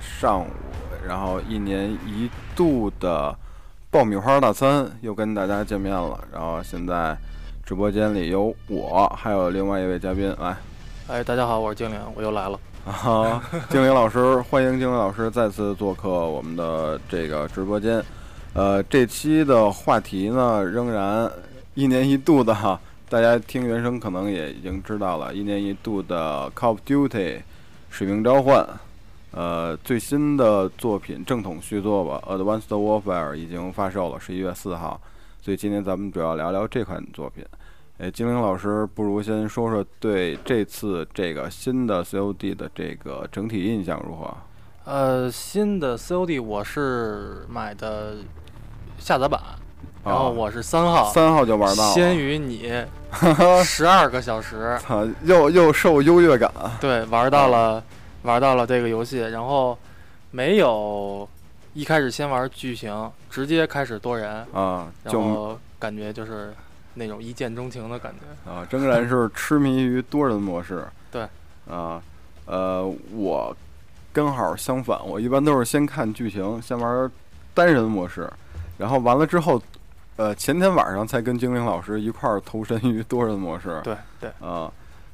上午，然后一年一度的爆米花大餐又跟大家见面了。然后现在直播间里有我，还有另外一位嘉宾来。哎，大家好，我是精灵，我又来了。啊，精灵老师，欢迎精灵老师再次做客我们的这个直播间。呃，这期的话题呢，仍然一年一度的哈。大家听原声可能也已经知道了，一年一度的《Call of Duty》使命召唤，呃，最新的作品正统续作吧，《Advanced Warfare》已经发售了，十一月四号。所以今天咱们主要聊聊这款作品。哎，精灵老师，不如先说说对这次这个新的 COD 的这个整体印象如何？呃，新的 COD 我是买的下载版。然后我是三号，三号就玩到了，先于你十二个小时，又又受优越感。对，玩到了，玩到了这个游戏，然后没有一开始先玩剧情，直接开始多人啊，然后感觉就是那种一见钟情的感觉啊，仍然是痴迷于多人模式。对，啊，呃，我刚好相反，我一般都是先看剧情，先玩单人模式，然后完了之后。呃，前天晚上才跟精灵老师一块儿投身于多人模式。对对啊，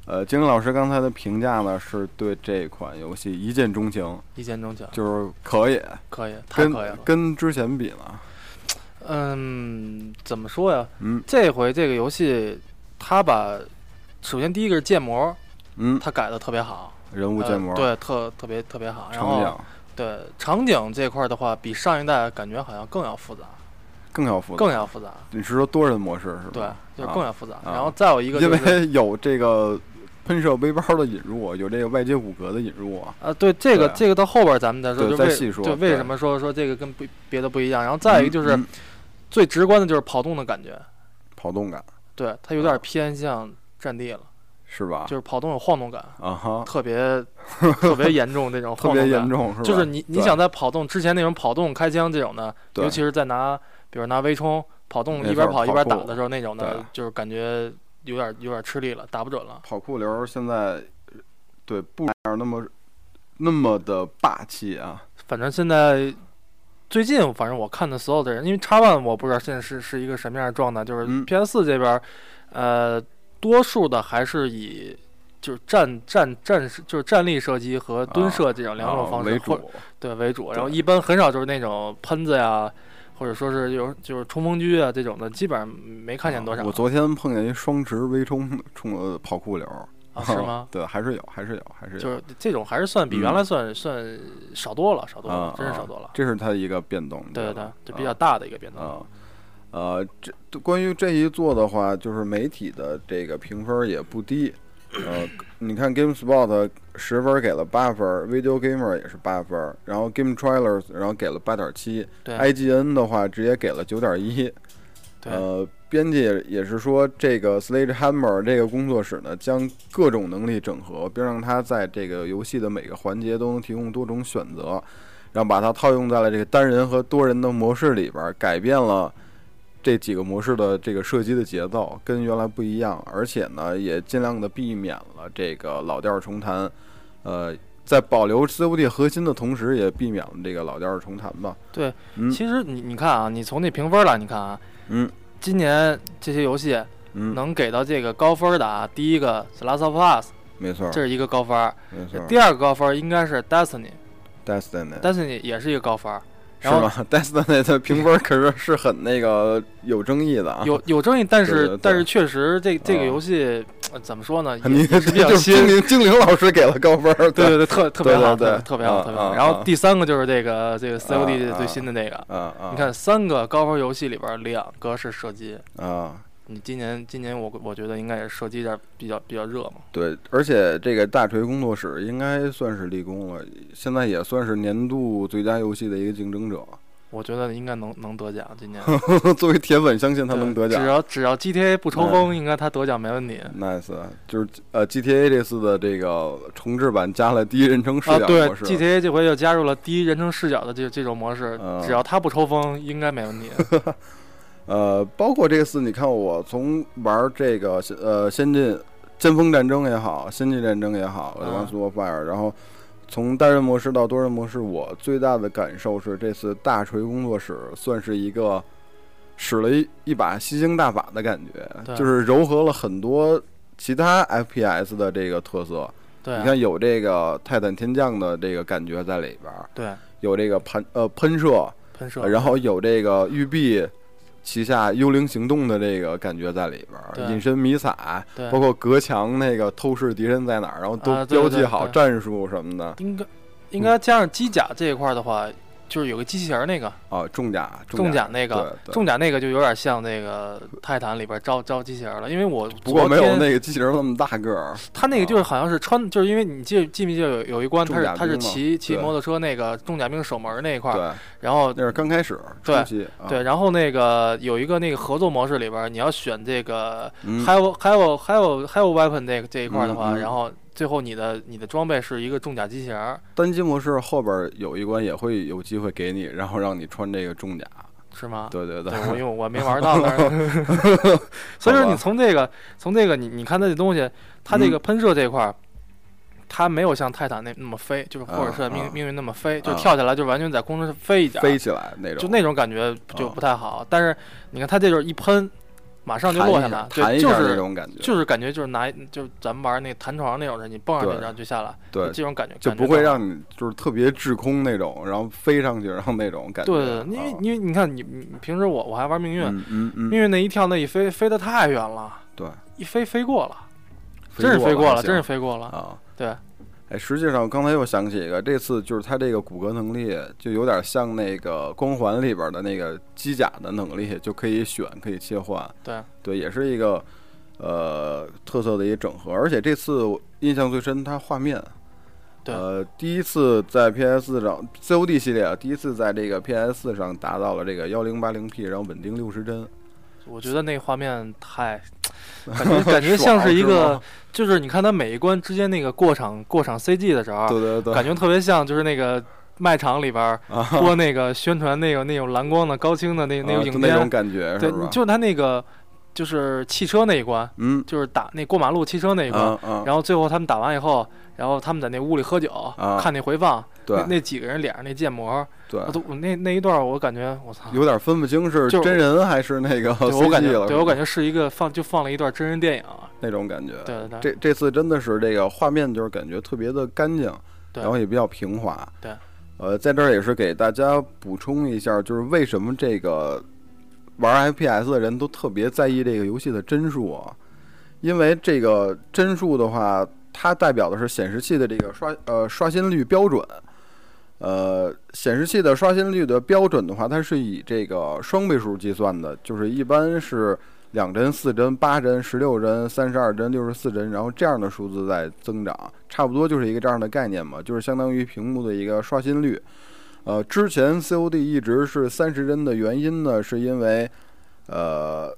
呃，精灵老师刚才的评价呢，是对这款游戏一见钟情。一见钟情，就是可以，可以，太可以了。跟之前比呢？嗯，怎么说呀？嗯，这回这个游戏，它把首先第一个是建模，嗯，它改的特别好，人物建模，对，特特别特别好。然后，对场景这块的话，比上一代感觉好像更要复杂。更要复杂，更要复杂。你是说多人模式是吧？对，就更要复杂。然后再有一个，因为有这个喷射背包的引入，有这个外接骨骼的引入啊。啊，对，这个这个到后边咱们再说，再细说。对，为什么说说这个跟不别的不一样？然后再一个就是最直观的就是跑动的感觉，跑动感。对，它有点偏向战地了，是吧？就是跑动有晃动感啊哈，特别特别严重那种 特别严重是吧？就是你你想在跑动之前那种跑动开枪这种的，尤其是在拿。比如拿微冲跑动一边跑一边打的时候，那种的，就是感觉有点有点吃力了，打不准了。跑酷流现在对不那么那么的霸气啊！反正现在最近，反正我看的所有的人，因为叉 One 我不知道现在是是一个什么样的状态，就是 PS 四这边，呃，多数的还是以就是站站站就是站立射击和蹲射这种两种方式为主，对为主，然后一般很少就是那种喷子呀。或者说是有就是冲锋狙啊这种的，基本上没看见多少。我昨天碰见一双持微冲冲跑酷流，是吗？对，还是有，还是有，还是有。就是这种还是算比原来算算少多了，少多了，真是少多了。这是它一个变动。对对对，就比较大的一个变动。啊，呃，这关于这一座的话，就是媒体的这个评分也不低。呃，你看 GameSpot 十分给了八分，Video Gamer 也是八分，然后 Game Trailers 然后给了八点七，IGN 的话直接给了九点一。呃，编辑也是说，这个 Sledgehammer 这个工作室呢，将各种能力整合，并让它在这个游戏的每个环节都能提供多种选择，然后把它套用在了这个单人和多人的模式里边，改变了。这几个模式的这个射击的节奏跟原来不一样，而且呢，也尽量的避免了这个老调重弹。呃，在保留 COD 核心的同时，也避免了这个老调重弹吧。对，嗯其实你你看啊，你从那评分来，你看啊，嗯今年这些游戏嗯，能给到这个高分的啊，第一个《The Last of Us》，没错，这是一个高分；没错。第二个高分应该是《Destiny》Destiny，Destiny 也是一个高分儿。是然后吗？Destiny 的评分可是是很那个有争议的啊。有有争议，但是但是确实这这个啊游戏、呃怎么说呢，也你比较就是精。灵精灵老师给了高分儿，对对对，特特别好，对特特别好，啊特别好。啊然后啊第三个就是这个这个啊 COD 啊最新的那个！你看三个高分游戏里边两个是射击，啊，你今年今年我我觉得应该也是射击这儿比较比较热嘛。对，而且这个大锤工作室应该算是立功了，现在也算是年度最佳游戏的一个竞争者。我觉得应该能能得奖，今年 作为铁粉，相信他能得奖。只要只要 GTA 不抽风，应该他得奖没问题。Nice，就是呃，GTA 这次的这个重置版加了第一人称视角模式。，GTA 这回又加入了第一人称视角的这这种模式，嗯只要他不抽风，应该没问题。呃，包括这次，你看我从玩这个呃《先进尖峰战争》也好，《先进战争》也好，《然后从单人模式到多人模式，我最大的感受是，这次大锤工作室算是一个使了一一把吸星大法的感觉，就是糅合了很多其他 FPS 的这个特色。对啊你看，有这个泰坦天降的这个感觉在里边儿，对，有这个喷呃喷射，喷射，呃然后有这个育碧旗下幽灵行动的这个感觉在里边隐身迷彩，包括隔墙那个透视敌人在哪儿，然后都标记好战术什么的。应该应该加上机甲这一块的话，就是有个机器人儿那个啊，重甲重甲甲那个重甲那个就有点像那个泰坦里边招招机器人了，因为我不过没有那个机器人那么大个儿，他那个就是好像是穿，就是因为你记记不记得有有一关他是他是骑骑摩托车那个重甲兵守门那一块儿，然后那是刚开始对对，，然后那个有一个那个合作模式里边，你要选这个嗯。还有还有还有还有 weapon 这个这一块的话，然后最后你的你的装备是一个重甲机器人儿，单机模式后边有一关也会有机会给你，然后让你穿这个重甲，是吗？对对对。对，我因为我没玩到，所以说你从这个从这个你你看它这东西，它嗯这个喷射这块儿，它没有像泰坦那那么飞，就是或者是命命运那么飞，就啊。跳起来就完全在空中飞一点儿，飞起来那种，就那种感觉就啊不太好。但是你看它这就是一喷，马上就落下来，对，弹一下那就是种感觉，就是感觉就是拿就是咱们玩那弹床那种的，你蹦上去然后就下来，对，这种感觉就不会让你就是特别滞空那种，然后飞上去，然后那种感觉。对对，对因为啊因为你看你你平时我我还玩命运，命运那一跳那一飞飞得太远了，对，一飞飞过了，真是飞过了，真是飞飞过了。啊。对，哎，实际上刚才又想起一个，这次就是它这个骨骼能力就有点像那个光环里边的那个机甲的能力，就可以选，可以切换。对对，也是一个呃特色的一个整合。而且这次我印象最深，它画面。对呃，第一次在 PS 上 COD 系列啊，第一次在这个 PS 上达到了这个幺零八零 P，然后稳定六十帧，我觉得那画面太，感觉感觉像是一个吗，就是你看他每一关之间那个过场过场 CG 的时候，对对对，感觉特别像就是那个卖场里边播那个宣传那个那种蓝光的高清的那那啊个影片，那种感觉对是吧？，就是它那个就是汽车那一关，嗯。就是打那过马路汽车那一关，然后最后他们打完以后，然后他们在那屋里喝酒，啊。看那回放，对那那几个人脸上那建模，对我，都我那那一段我感觉我操，有点分不清是真人还是那个对我感 CG 觉了，对我感觉是一个放就放了一段真人电影，那种感觉。对对对，这这次真的是这个画面就是感觉特别的干净，然后也比较平滑。对，呃，在这儿也是给大家补充一下，就是为什么这个玩 FPS 的人都特别在意这个游戏的帧数啊？因为这个帧数的话，它代表的是显示器的这个刷呃刷新率标准。呃，显示器的刷新率的标准的话，它是以这个双倍数计算的，就是一般是两帧、四帧、八帧、十六帧、三十二帧、六十四帧，然后这样的数字在增长，差不多就是一个这样的概念嘛，就是相当于屏幕的一个刷新率。呃，之前 COD 一直是三十帧的原因呢，是因为呃，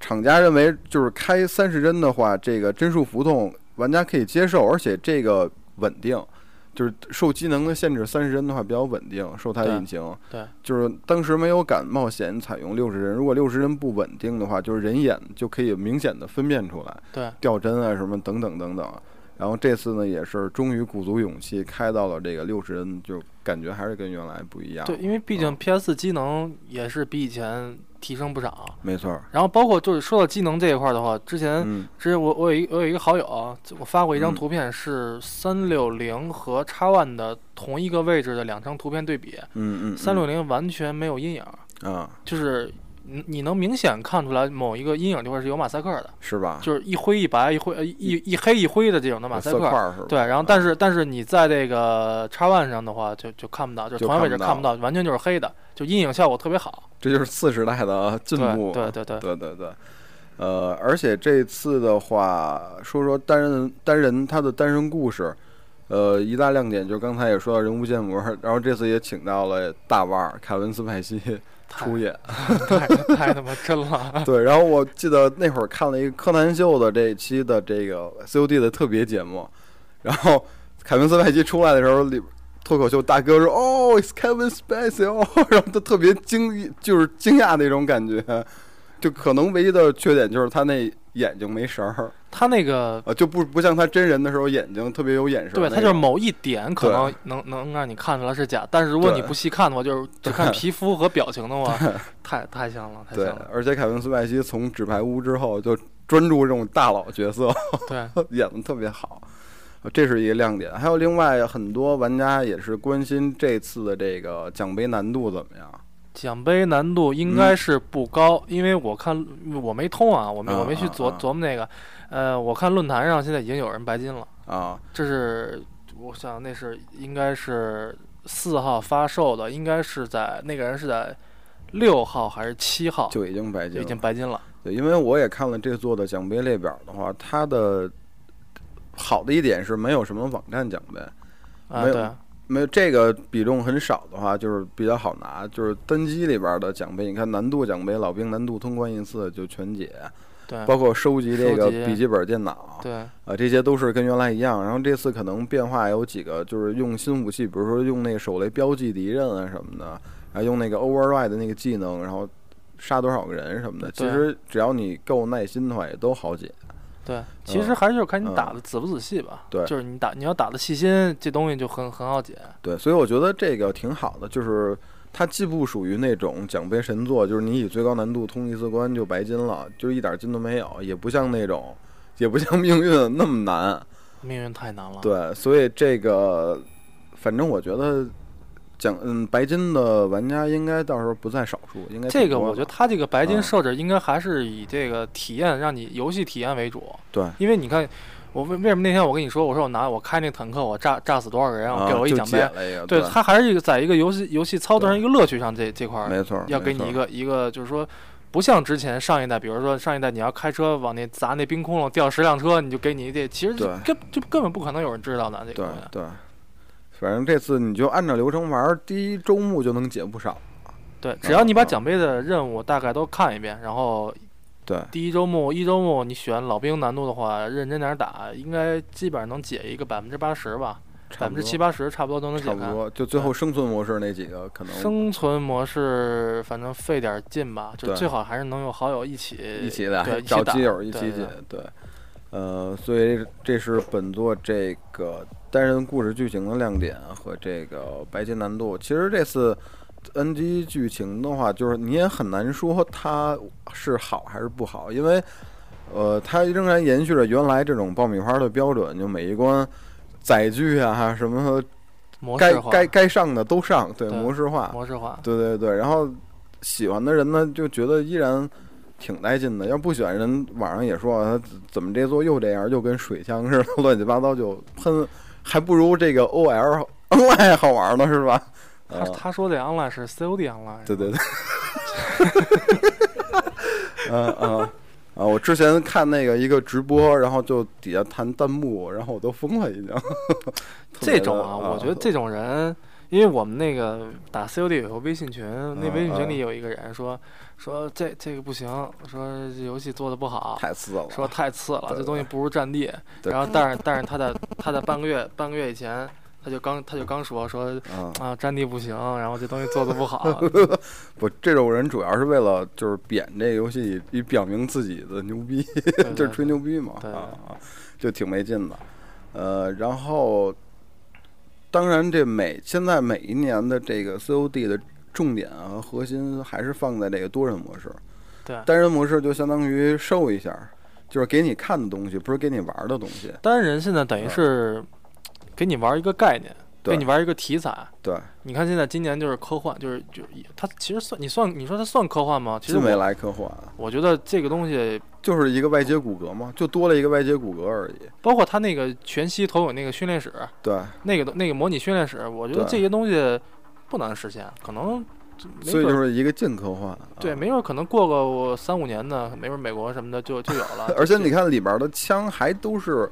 厂家认为就是开三十帧的话，这个帧数浮动玩家可以接受，而且这个稳定。就是受机能的限制，三十帧的话比较稳定，受它对引擎。对，就是当时没有敢冒险采用六十帧，如果六十帧不稳定的话，就是人眼就可以明显的分辨出来对掉帧啊什么等等等等。然后这次呢，也是终于鼓足勇气开到了这个六十帧，就感觉还是跟原来不一样。对，因为毕竟 PS 机能也是比以前提升不少。没错。然后包括就是说到机能这一块的话，之前之前我我有一我有一个好友，我发过一张图片，是三六零和叉 One 的同一个位置的两张图片对比。嗯嗯。三六零完全没有阴影。啊。就是。你你能明显看出来某一个阴影地方是有马赛克的，是吧？就是一灰一白，一灰一一黑一灰的这种的马赛克，对。然后但是但是你在这个叉 One 上的话，就就看不到，就同样位置看不到，完全就是黑的，就阴影效果特别好。这就是次时代的进步，对对对对对对。呃，而且这次的话，说说单人单人他的单人故事，呃，一大亮点就是刚才也说到人物建模，然后这次也请到了大腕儿凯文斯派西。出演 太太他妈真了！对，然后我记得那会儿看了一个柯南秀的这一期的这个 COD 的特别节目，然后凯文斯派西出来的时候，里脱口秀大哥说：“哦，It's Kevin Spacey 哦”，然后他特别惊，就是惊讶那种感觉。就可能唯一的缺点就是他那眼睛没神儿。他那个呃，就不不像他真人的时候眼睛特别有眼神。对他就是某一点可能能能让你看出来是假，但是如果你不细看的话，就是只看皮肤和表情的话，太太像了，太像了。而且凯文·斯派西从《纸牌屋》之后就专注这种大佬角色，对，演的特别好，这是一个亮点。还有另外很多玩家也是关心这次的这个奖杯难度怎么样。奖杯难度应该是不高，因为我看我没通啊，我没我没去琢琢磨那个。呃，我看论坛上现在已经有人白金了啊。这是我想那是应该是四号发售的，应该是在那个人是在六号还是七号就已经白金，已经白金了。对，因为我也看了这座的奖杯列表的话，它的好的一点是没有什么网站奖杯，没有。没有这个比重很少的话，就是比较好拿。就是单机里边的奖杯，你看难度奖杯，老兵难度通关一次就全解。对，包括收集这个笔记本电脑，对，啊，这些都是跟原来一样。然后这次可能变化有几个，就是用新武器，比如说用那个手雷标记敌人啊什么的，然后用那个 override 的那个技能，然后杀多少个人什么的。其实只要你够耐心的话，也都好解。对，其实还是看你打的仔不仔细吧。对，就是你打，你要打的细心，这东西就很很好解。对，所以我觉得这个挺好的，就是它既不属于那种奖杯神作，就是你以最高难度通一次关就白金了，就一点金都没有，也不像那种，也不像命运那么难。命运太难了。对，所以这个，反正我觉得。奖嗯，白金的玩家应该到时候不在少数，应该这个我觉得他这个白金设置应该还是以这个体验，让你游戏体验为主。对，因为你看，我为为什么那天我跟你说，我说我拿我开那坦克，我炸炸死多少个人，我给我一奖杯。对他还是一个在一个游戏游戏操作上一个乐趣上这这块儿，没错，要给你一个一个就是说，不像之前上一代，比如说上一代你要开车往那砸那冰窟窿掉十辆车，你就给你这其实根就根本不可能有人知道的这个。对对。反正这次你就按照流程玩，第一周目就能解不少。对，只要你把奖杯的任务大概都看一遍，然后，对，第一周目一周目你选老兵难度的话，认真点打，应该基本上能解一个百分之八十吧，百分之七八十差不多都能解开。差不多，就最后生存模式那几个可能。生存模式反正费点劲吧，就最好还是能有好友一起一起的，对，找基友一起解，对。呃，所以这是本作这个单人故事剧情的亮点和这个白金难度。其实这次 NG 剧情的话，就是你也很难说它是好还是不好，因为呃，它仍然延续着原来这种爆米花的标准，就每一关载具啊什么，该该该上的都上，对，模式化，模式化，对对对。然后喜欢的人呢，就觉得依然。挺带劲的，要不喜欢人，网上也说他怎么这座又这样，又跟水枪似的，乱七八糟就喷，还不如这个 O L Online 好玩呢，是吧？他他说的 Online 是 C O D Online，对对对。嗯 嗯啊！我之前看那个一个直播，然后就底下弹弹幕，然后我都疯了，已经。这种啊，我觉得这种人。因为我们那个打 COD 有个微信群，那微信群里有一个人说说这这个不行，说这游戏做的不好，太次了，说太次了，这东西不如战地。然后但是但是他在他在半个月半个月以前，他就刚他就刚说说啊战地不行，然后这东西做的不好。不，这种人主要是为了就是贬这个游戏，以表明自己的牛逼，就是吹牛逼嘛，啊，就挺没劲的。呃，然后当然这每现在每一年的这个 COD 的重点啊核心还是放在这个多人模式。对，单人模式就相当于瘦一下，就是给你看的东西，不是给你玩的东西。单人现在等于是给你玩一个概念，给你玩一个题材。对，你看现在今年就是科幻，就是就它其实算你算你说它算科幻吗？其实没来科幻。我觉得这个东西就是一个外接骨骼嘛，就多了一个外接骨骼而已。包括它那个全息投影那个训练室，对，那个那个模拟训练室，我觉得这些东西不难实现，可能。所以就是一个近科幻，对，没准可能过个三五年呢，没准美国什么的就就有了。而且你看里边的枪还都是，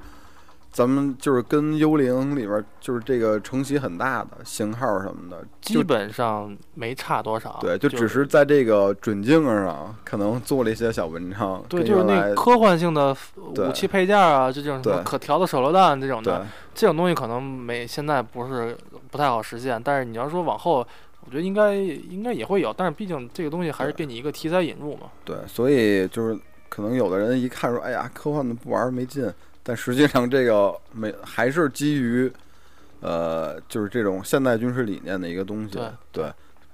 咱们就是跟幽灵里边就是这个承袭很大的型号什么的，基本上没差多少。对，就只是在这个准镜上可能做了一些小文章。对，就是那科幻性的武器配件啊，就这种什么可调的手榴弹这种的，这种东西可能没现在不是不太好实现。但是你要说往后。我觉得应该应该也会有，但是毕竟这个东西还是给你一个题材引入嘛。对，所以就是可能有的人一看说：“哎呀，科幻的不玩没劲。”但实际上这个没还是基于呃，就是这种现代军事理念的一个东西。对，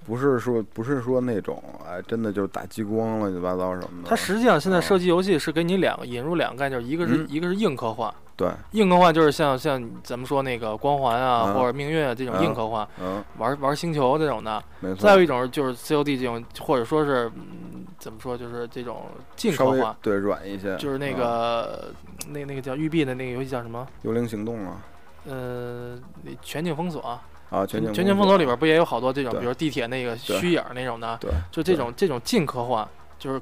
不是说不是说那种哎，真的就是打激光乱七八糟什么的。它实际上现在射击游戏是给你两个引入两个概念，一个是一个是硬科幻。对，硬科幻就是像像咱们说那个光环啊，或者命运啊这种硬科幻，玩玩星球这种的。再有一种就是 COD 这种，或者说是怎么说，就是这种近科幻，对软一些。就是那个那那个叫育碧的那个游戏叫什么？幽灵行动啊。呃，全境封锁啊，全景全景封锁里边不也有好多这种，比如地铁那个虚影那种的？对，就这种这种近科幻，就是。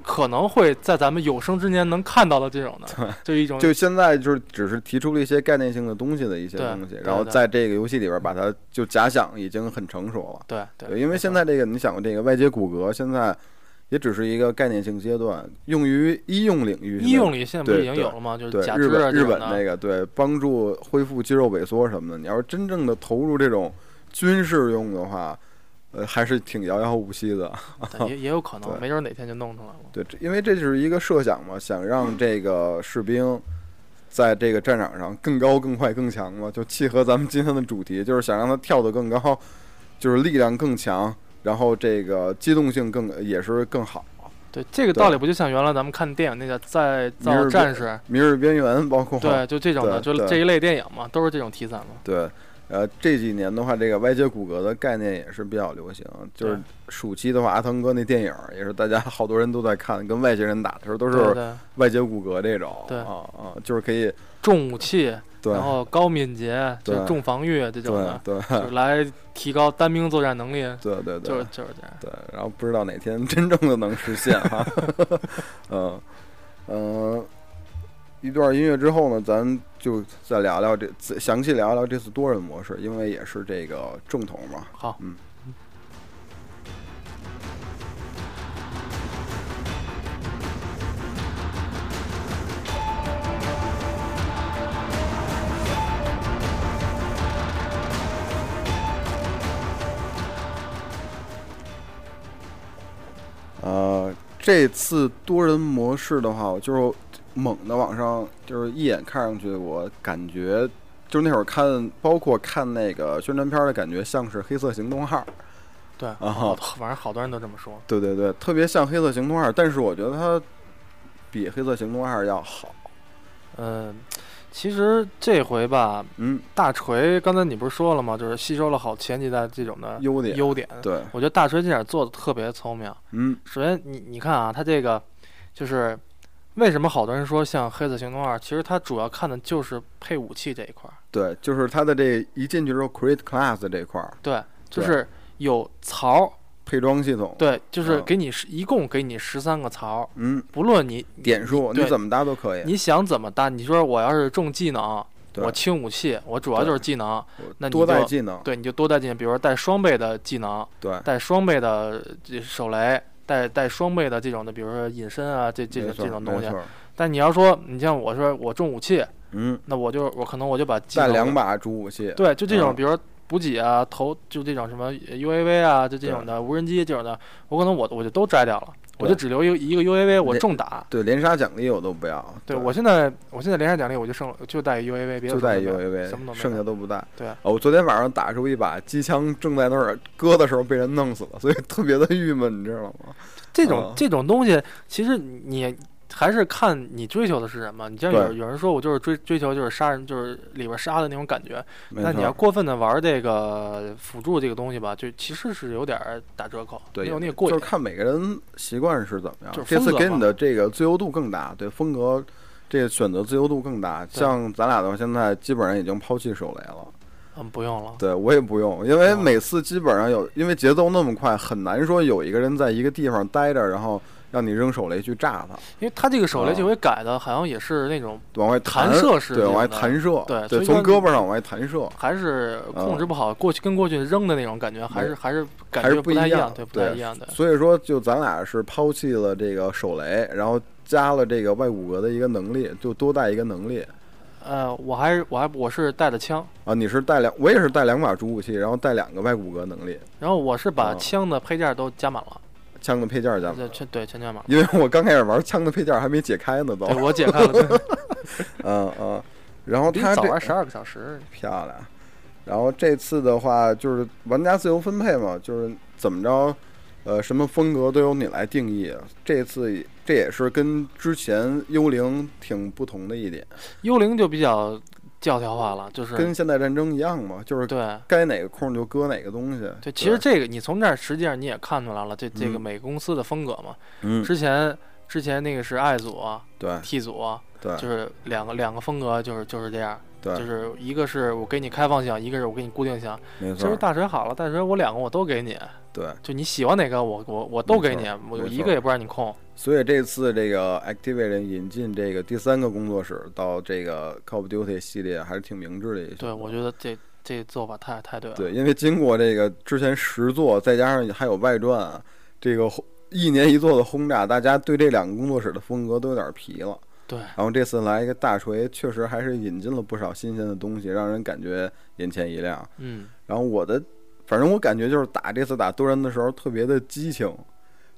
可能会在咱们有生之年能看到的这种的，就一种就现在就是只是提出了一些概念性的东西的一些东西，然后在这个游戏里边把它就假想已经很成熟了。对对，因为现在这个你想这个外接骨骼现在也只是一个概念性阶段，用于医用领域。医用里现在不是已经有了吗？就是假日本日本那个对帮助恢复肌肉萎缩什么的。你要是真正的投入这种军事用的话。呃，还是挺遥遥无期的，也也有可能，没准哪天就弄出来了。对，因为这就是一个设想嘛，想让这个士兵在这个战场上更高、更快、更强嘛，就契合咱们今天的主题，就是想让他跳得更高，就是力量更强，然后这个机动性更也是更好。对，这个道理不就像原来咱们看电影那个《再造战士》《明日边缘》，包括对，就这种的，就这一类电影嘛，都是这种题材嘛。对。呃，这几年的话，这个外接骨骼的概念也是比较流行。就是暑期的话，阿汤哥那电影也是大家 好多人都在看，跟外星人打的时候都是外接骨骼这种。对啊啊，就是可以重武器，对，然后高敏捷，就重防御这种的，对，就来提高单兵作战能力。对对对，就是就是这样。对，然后不知道哪天真正的能实现哈。嗯嗯。一段音乐之后呢，咱就再聊聊这详细聊聊这次多人模式，因为也是这个正统嘛。好，嗯。呃，这次多人模式的话，我就是。猛的往上，就是一眼看上去，我感觉就是那会儿看，包括看那个宣传片的感觉，像是《黑色行动二》。对，啊，反正好多人都这么说。对对对，特别像《黑色行动二》，但是我觉得它比《黑色行动二》要好。嗯，其实这回吧，嗯，大锤刚才你不是说了吗？就是吸收了好前几代这种的优点。优点，对，我觉得大锤这点做的特别聪明。嗯，首先你你看啊，他这个就是。为什么好多人说像《黑色行动二》？其实它主要看的就是配武器这一块儿。对，就是它的这一进去之后，Create Class 这一块儿。对，就是有槽配装系统。对，就是给你十，一共给你十三个槽。嗯。不论你点数，你怎么搭都可以。你想怎么搭？你说我要是重技能，我轻武器，我主要就是技能，那你多带技能。对，你就多带技能，比如说带双倍的技能。对。带双倍的手雷。带带双倍的这种的，比如说隐身啊，这这种这种东西。但你要说，你像我说我重武器，嗯，那我就我可能我就把带两把主武器。对，就这种，比如说补给啊，投就这种什么 UAV 啊，就这种的无人机这种的，我可能我我就都摘掉了，我就只留一个一个 UAV，我重打。对，连杀奖励我都不要。对我现在，我现在连杀奖励我就剩就带 UAV，别的就带 UAV，什么剩下都不带。对，哦，我昨天晚上打出一把机枪，正在那儿搁的时候被人弄死了，所以特别的郁闷，你知道吗？这种这种东西，其实你。还是看你追求的是什么。你像有有人说我就是追追求就是杀人，就是里边杀的那种感觉。那你要过分的玩这个辅助这个东西吧，就其实是有点打折扣，没有那个过瘾。就是看每个人习惯是怎么样。这次给你的这个自由度更大，对风格这个选择自由度更大。像咱俩的话，现在基本上已经抛弃手雷了。嗯，不用了。对我也不用，因为每次基本上有，因为节奏那么快，很难说有一个人在一个地方待着，然后。让你扔手雷去炸它，因为它这个手雷这回改的好像也是那种往外弹射式，对，往外弹射，对，对，从胳膊上往外弹射，还是控制不好。过去跟过去扔的那种感觉，还是还是感觉不太一样，对，不太一样的。所以说，就咱俩是抛弃了这个手雷，然后加了这个外骨骼的一个能力，就多带一个能力。呃，我还是我还我是带的枪啊，你是带两，我也是带两把主武器，然后带两个外骨骼能力。然后我是把枪的配件都加满了。枪的配件加对，对枪加满。因为我刚开始玩枪的配件还没解开呢，都。我解开了。嗯嗯，然后他早玩十二个小时，漂亮。然后这次的话就是玩家自由分配嘛，就是怎么着，呃，什么风格都由你来定义。这次这也是跟之前幽灵挺不同的一点。幽灵就比较。教条化了，就是跟现代战争一样嘛，就是对该哪个空就搁哪个东西。对，其实这个你从这儿实际上你也看出来了，这这个每个公司的风格嘛。嗯。之前之前那个是 I 组，对，T 组，对，就是两个两个风格，就是就是这样。对。就是一个是我给你开放性，一个是我给你固定性。没错。其实大锤好了，大锤我两个我都给你。对。就你喜欢哪个，我我我都给你，我一个也不让你空。所以这次这个 Activision 引进这个第三个工作室到这个 Call of Duty 系列还是挺明智的一对，我觉得这这做法太太对了。对，因为经过这个之前十座，再加上还有外传，这个一年一座的轰炸，大家对这两个工作室的风格都有点疲了。对。然后这次来一个大锤，确实还是引进了不少新鲜的东西，让人感觉眼前一亮。嗯。然后我的，反正我感觉就是打这次打多人的时候特别的激情，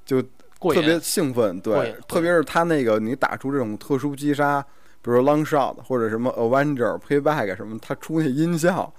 就。特别兴奋，对，特别是他那个你打出这种特殊击杀，比如说 long shot 或者什么 avenger payback 什么，他出那音效，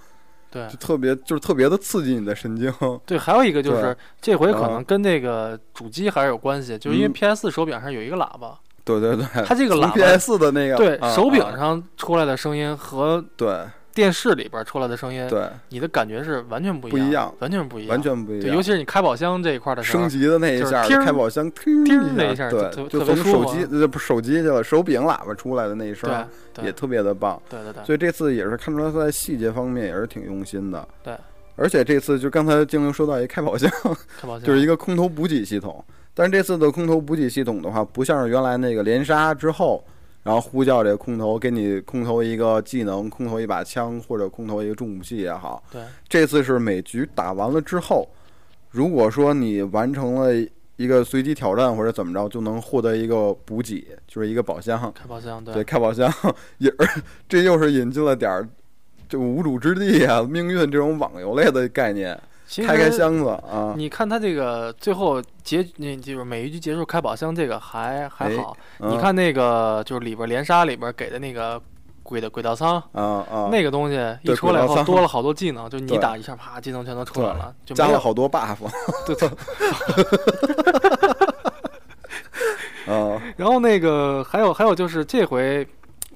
对，就特别就是特别的刺激你的神经。对，还有一个就是这回可能跟那个主机还是有关系，就是因为 PS 手柄上有一个喇叭。对对对，它这个喇叭 PS 的那个对手柄上出来的声音和对。电视里边出来的声音，对，你的感觉是完全不一样，不一样完全不一样，完全不一样。对，尤其是你开宝箱这一块的时候，升级的那一下，开宝箱叮那一下，对，就从手机呃不手机去了，手柄喇叭出来的那一声，也特别的棒。对对对。所以这次也是看出来他在细节方面也是挺用心的。对。而且这次就刚才精灵说到一开宝箱，开宝箱就是一个空投补给系统，但是这次的空投补给系统的话，不像是原来那个连杀之后。然后呼叫这个空投，给你空投一个技能，空投一把枪或者空投一个重武器也好。对，这次是每局打完了之后，如果说你完成了一个随机挑战或者怎么着，就能获得一个补给，就是一个宝箱。开宝箱，对，开宝箱 也，这又是引进了点儿，就无主之地啊，命运这种网游类的概念。开开箱子啊！你看他这个最后结，那就是每一局结束开宝箱，这个还还好。你看那个就是里边连杀里边给的那个轨的轨道舱啊啊，那个东西一出来后多了好多技能，就你打一下，啪，技能全都出来了，就加了好多 buff。对 对。啊，然后那个还有还有就是这回。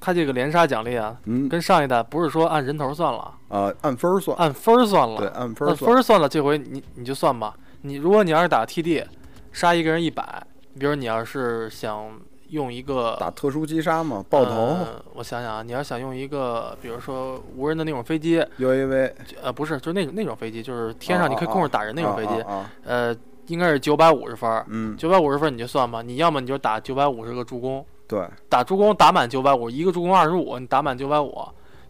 他这个连杀奖励啊，嗯，跟上一代不是说按人头算了啊，按分算，按分算了，对，按分按分算了。这回你你就算吧，你如果你要是打 TD，杀一个人一百，比如你要是想用一个打特殊击杀嘛，爆头。我想想啊，你要想用一个，比如说无人的那种飞机，UAV，呃，不是，就是那种那种飞机，就是天上你可以控制打人那种飞机，呃，应该是九百五十分，嗯，九百五十分你就算吧，你要么你就打九百五十个助攻。对，打助攻打满九百五，一个助攻二十五，你打满九百五，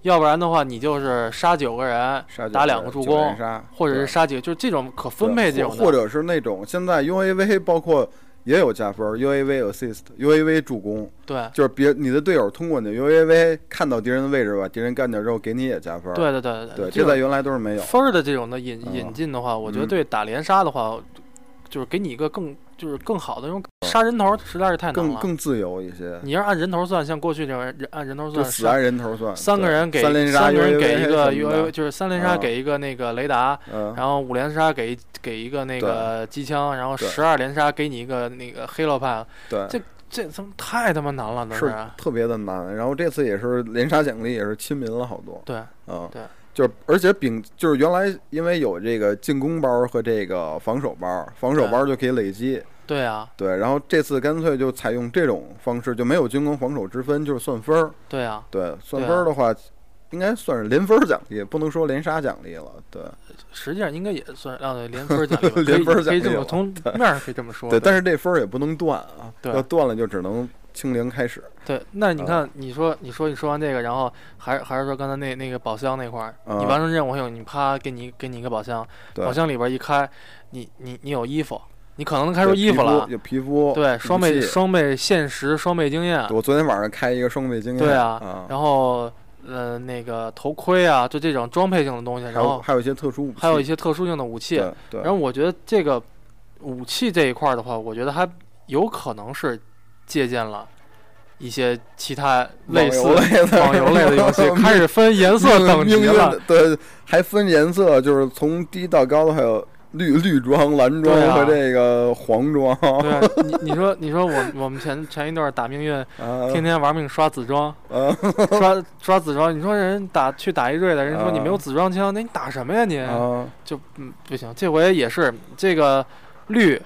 要不然的话，你就是杀九个人，打两个助攻，或者是杀几个，就是这种可分配这种，或者是那种现在 UAV 包括也有加分，UAV assist，UAV 助攻，对，就是别你的队友通过你的 UAV 看到敌人的位置，把敌人干掉之后，给你也加分。对对对对，这在原来都是没有。分的这种的引引进的话，我觉得对打连杀的话，就是给你一个更。就是更好的那种杀人头，实在是太难了。更更自由一些。你要按人头算，像过去这种人按人头算，死按人头算。三个人给三个人给一个 U，就是三连杀给一个那个雷达，然后五连杀给给一个那个机枪，然后十二连杀给你一个那个黑洛派。对，这这他妈太他妈难了，是特别的难。然后这次也是连杀奖励也是亲民了好多。对，嗯，对。就是，而且丙就是原来因为有这个进攻包和这个防守包，防守包就可以累积。对啊。对，然后这次干脆就采用这种方式，就没有进攻防守之分，就是算分儿。对啊。对，算分儿的话，应该算是连分奖励，不能说连杀奖励了。对。实际上应该也算啊，对，连分奖励。连分奖励。可以这么从面上可以这么说。对，但是这分儿也不能断啊，要断了就只能。清零开始。对，那你看，你说，你说，你说完这个，然后还还是说刚才那那个宝箱那块儿，你完成任务后，你啪给你给你一个宝箱，宝箱里边一开，你你你有衣服，你可能能开出衣服了，有皮肤，对，双倍双倍现实，双倍经验。我昨天晚上开一个双倍经验。对啊，然后呃那个头盔啊，就这种装配性的东西，然后还有一些特殊，还有一些特殊性的武器。对。然后我觉得这个武器这一块的话，我觉得还有可能是。借鉴了一些其他类似网游类的游戏，开始分颜色等级了。对，还分颜色，就是从低到高的，还有绿绿装、蓝装和这个黄装。对，你你说你说我我们前前一段打命运，天天玩命刷紫装，刷刷紫装。你说人打去打一瑞的，人说你没有紫装枪，那你打什么呀？你就嗯不行，这回也是这个绿，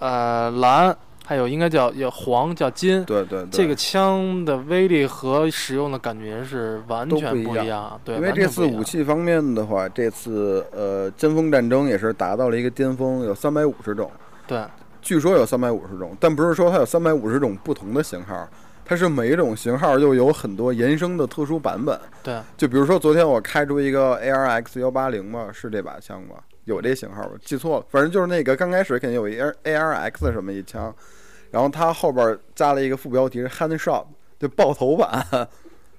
呃蓝。还有应该叫叫黄叫金，对对对，这个枪的威力和使用的感觉是完全不一样。对，因为这次武器方面的话，这次呃尖峰战争也是达到了一个巅峰，有三百五十种。对，据说有三百五十种，但不是说它有三百五十种不同的型号，它是每一种型号又有很多延伸的特殊版本。对，就比如说昨天我开出一个 A R X 幺八零嘛，是这把枪吗？有这型号吗？记错了，反正就是那个刚开始肯定有一 A R X 什么一枪。然后它后边加了一个副标题是 “hand shop”，就爆头版。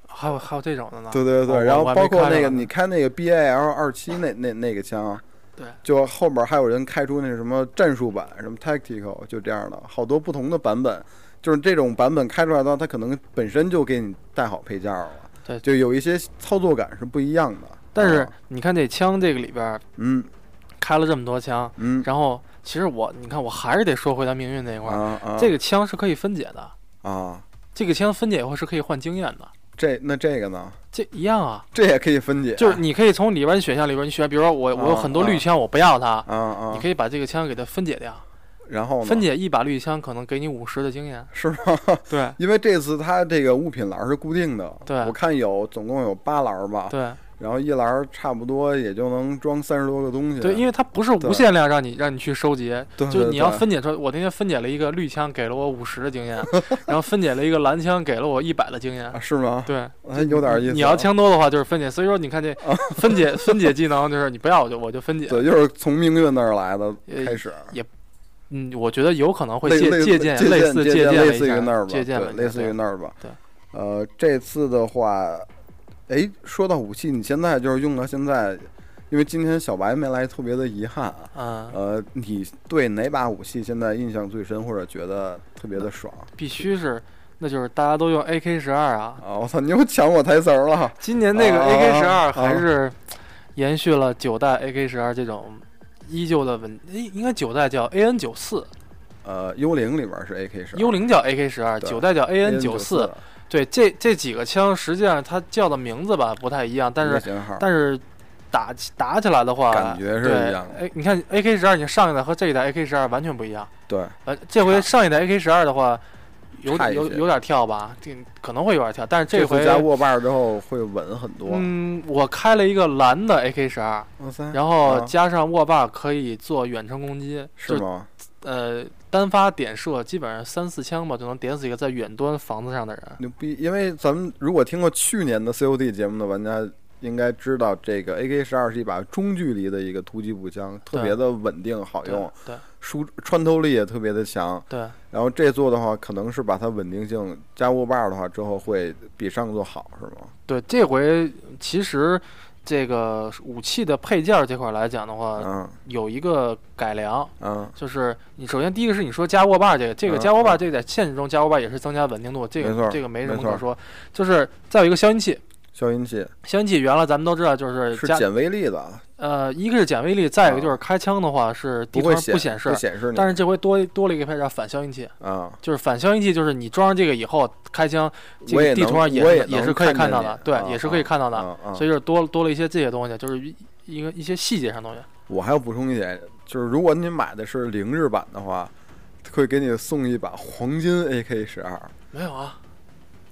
还有还有这种的呢？对对对，然后包括那个你开那个 BAL 二七那那那个枪，对，就后边还有人开出那什么战术版，什么 tactical，就这样的好多不同的版本。就是这种版本开出来的话，它可能本身就给你带好配件了。对，就有一些操作感是不一样的。但是你看这枪这个里边，嗯，开了这么多枪，嗯，然后。其实我，你看，我还是得说回到命运那一块儿。这个枪是可以分解的啊。这个枪分解以后是可以换经验的。这那这个呢？这一样啊。这也可以分解。就是你可以从里边选项里边你选，比如说我我有很多绿枪，我不要它。你可以把这个枪给它分解掉。然后分解一把绿枪可能给你五十的经验。是吗？对。因为这次它这个物品栏是固定的。对。我看有总共有八栏吧。对。然后一栏差不多也就能装三十多个东西。对，因为它不是无限量让你让你去收集，就你要分解出。我那天分解了一个绿枪，给了我五十的经验，然后分解了一个蓝枪，给了我一百的经验。是吗？对，有点意思。你要枪多的话，就是分解。所以说，你看这分解分解技能，就是你不要我就我就分解。对，就是从命运那儿来的开始。也，嗯，我觉得有可能会借借鉴类似借鉴类似于那儿吧，对，类似于那儿吧。对，呃，这次的话。哎，说到武器，你现在就是用到现在，因为今天小白没来，特别的遗憾啊。呃，你对哪把武器现在印象最深，或者觉得特别的爽？必须是，那就是大家都用 AK 十二啊！啊，我操，你又抢我台词儿了！今年那个 AK 十二还是延续了九代 AK 十二这种依旧的稳，应应该九代叫 AN 九四。呃，幽灵里边是 AK 十二，幽灵叫 AK 十二，九代叫 AN 九四。对，这这几个枪实际上它叫的名字吧不太一样，但是但是打打起来的话，感觉是一样。哎，你看 AK 十二，你上一代和这一代 AK 十二完全不一样。对，呃，这回上一代 AK 十二的话，有有有点跳吧，可能会有点跳，但是这回加握把之后会稳很多。嗯，我开了一个蓝的 AK 十二，然后加上握把可以做远程攻击，是吗？呃。单发点射，基本上三四枪吧就能点死一个在远端房子上的人。牛逼！因为咱们如果听过去年的 COD 节目的玩家，应该知道这个 AK 十二是一把中距离的一个突击步枪，特别的稳定好用，对，输穿透力也特别的强。对。然后这座的话，可能是把它稳定性加握把的话之后会比上座好，是吗？对，这回其实。这个武器的配件这块来讲的话，嗯。有一个改良，嗯。就是你首先第一个是你说加握把这个，这个嗯加握把这个在现实中加握把也是增加稳定度，这个这个没什么可说。就是再有一个消音器，消音器。消音器原来咱们都知道就是加是减威力的，呃，一个是减威力，再一个啊。就是开枪的话是地图不显上不显示不，显示，但是这回多多了一个配置叫反消音器，啊，就是反消音器，就是你装上这个以后开枪，这个地图上也也是可以看到的，对啊，也是可以看到的，所以就是多多了一些这些东西，就是一一个一些细节上东西。我还要补充一点，就是如果你买的是零日版的话，会给你送一把黄金 AK 十二。没有啊，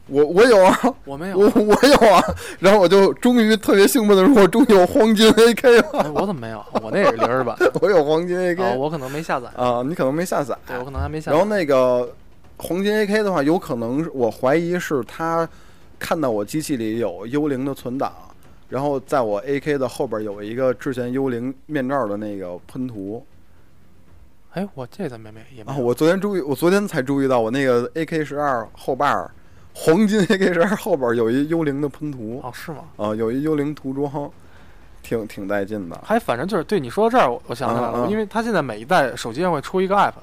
我我有啊，我没有我啊，我有啊，然后我就终于特别兴奋的说，我终于有黄金 AK 了，哎我怎么没有？我那也是零日版 我有黄金啊，AK 我可能没下载，啊，你可能没下载。对我可能还没下载然后。那个黄金 AK 的话，有可能是我怀疑是他看到我机器里有幽灵的存档，然后在我 AK 的后边有一个之前幽灵面罩的那个喷涂哎，我这怎么没也没啊。我昨天注意，我昨天才注意到我那个 AK 十二后把儿，黄金 AK 十二后边有一幽灵的喷涂哦，是吗？啊，有一幽灵涂装，挺挺带劲的还反正就是对你说到这儿，我我想起来了，嗯嗯因为它现在每一代手机上会出一个 app，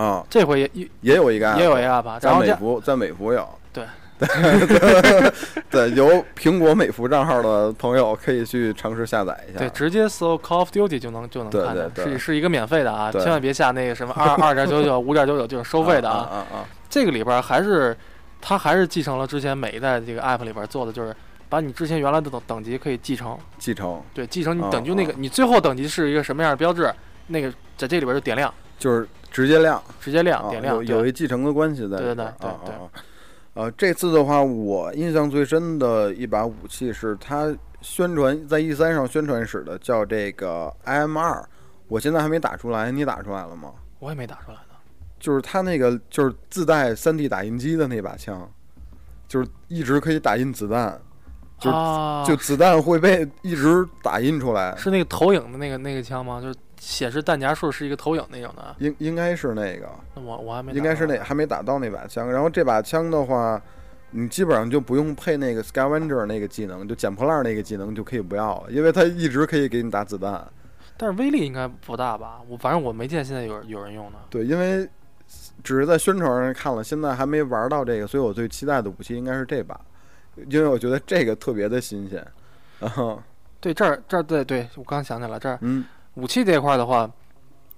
啊。这回也也也有一个 app, 也有一个 app，在美服，在美服有。对 对对，有苹果美服账号的朋友可以去尝试下载一下。对，直接搜 Call of Duty 就能就能看见，对对是是一个免费的啊，千万别下那个什么二二点九九、五点九九这种收费的啊啊。啊啊！这个里边还是它还是继承了之前每一代这个 app 里边做的，就是把你之前原来的等等级可以继承，继承对，继承你哦等就那个你最后等级是一个什么样的标志，那个在这里边就点亮，就是直接亮，直接亮啊点亮，有有对一继承的关系在。对对对对啊啊啊！呃，这次的话，我印象最深的一把武器是它宣传在 E 三上宣传使的，叫这个 IM 二。我现在还没打出来，你打出来了吗？我也没打出来呢。就是它那个就是自带 3D 打印机的那把枪，就是一直可以打印子弹，就啊，就子弹会被一直打印出来。是那个投影的那个那个枪吗？就是显示弹夹数是一个投影那种的。应应该是那个，那我我还没应该是那还没打到那把枪。然后这把枪的话，你基本上就不用配那个 Scavenger 那个技能，就捡破烂儿那个技能就可以不要了，因为它一直可以给你打子弹。但是威力应该不大吧？我反正我没见现在有有人用的。对，因为只是在宣传上看了，现在还没玩到这个，所以我最期待的武器应该是这把，因为我觉得这个特别的新鲜。然后，对，这儿这儿对对，我刚想起来，这儿嗯武器这块儿的话，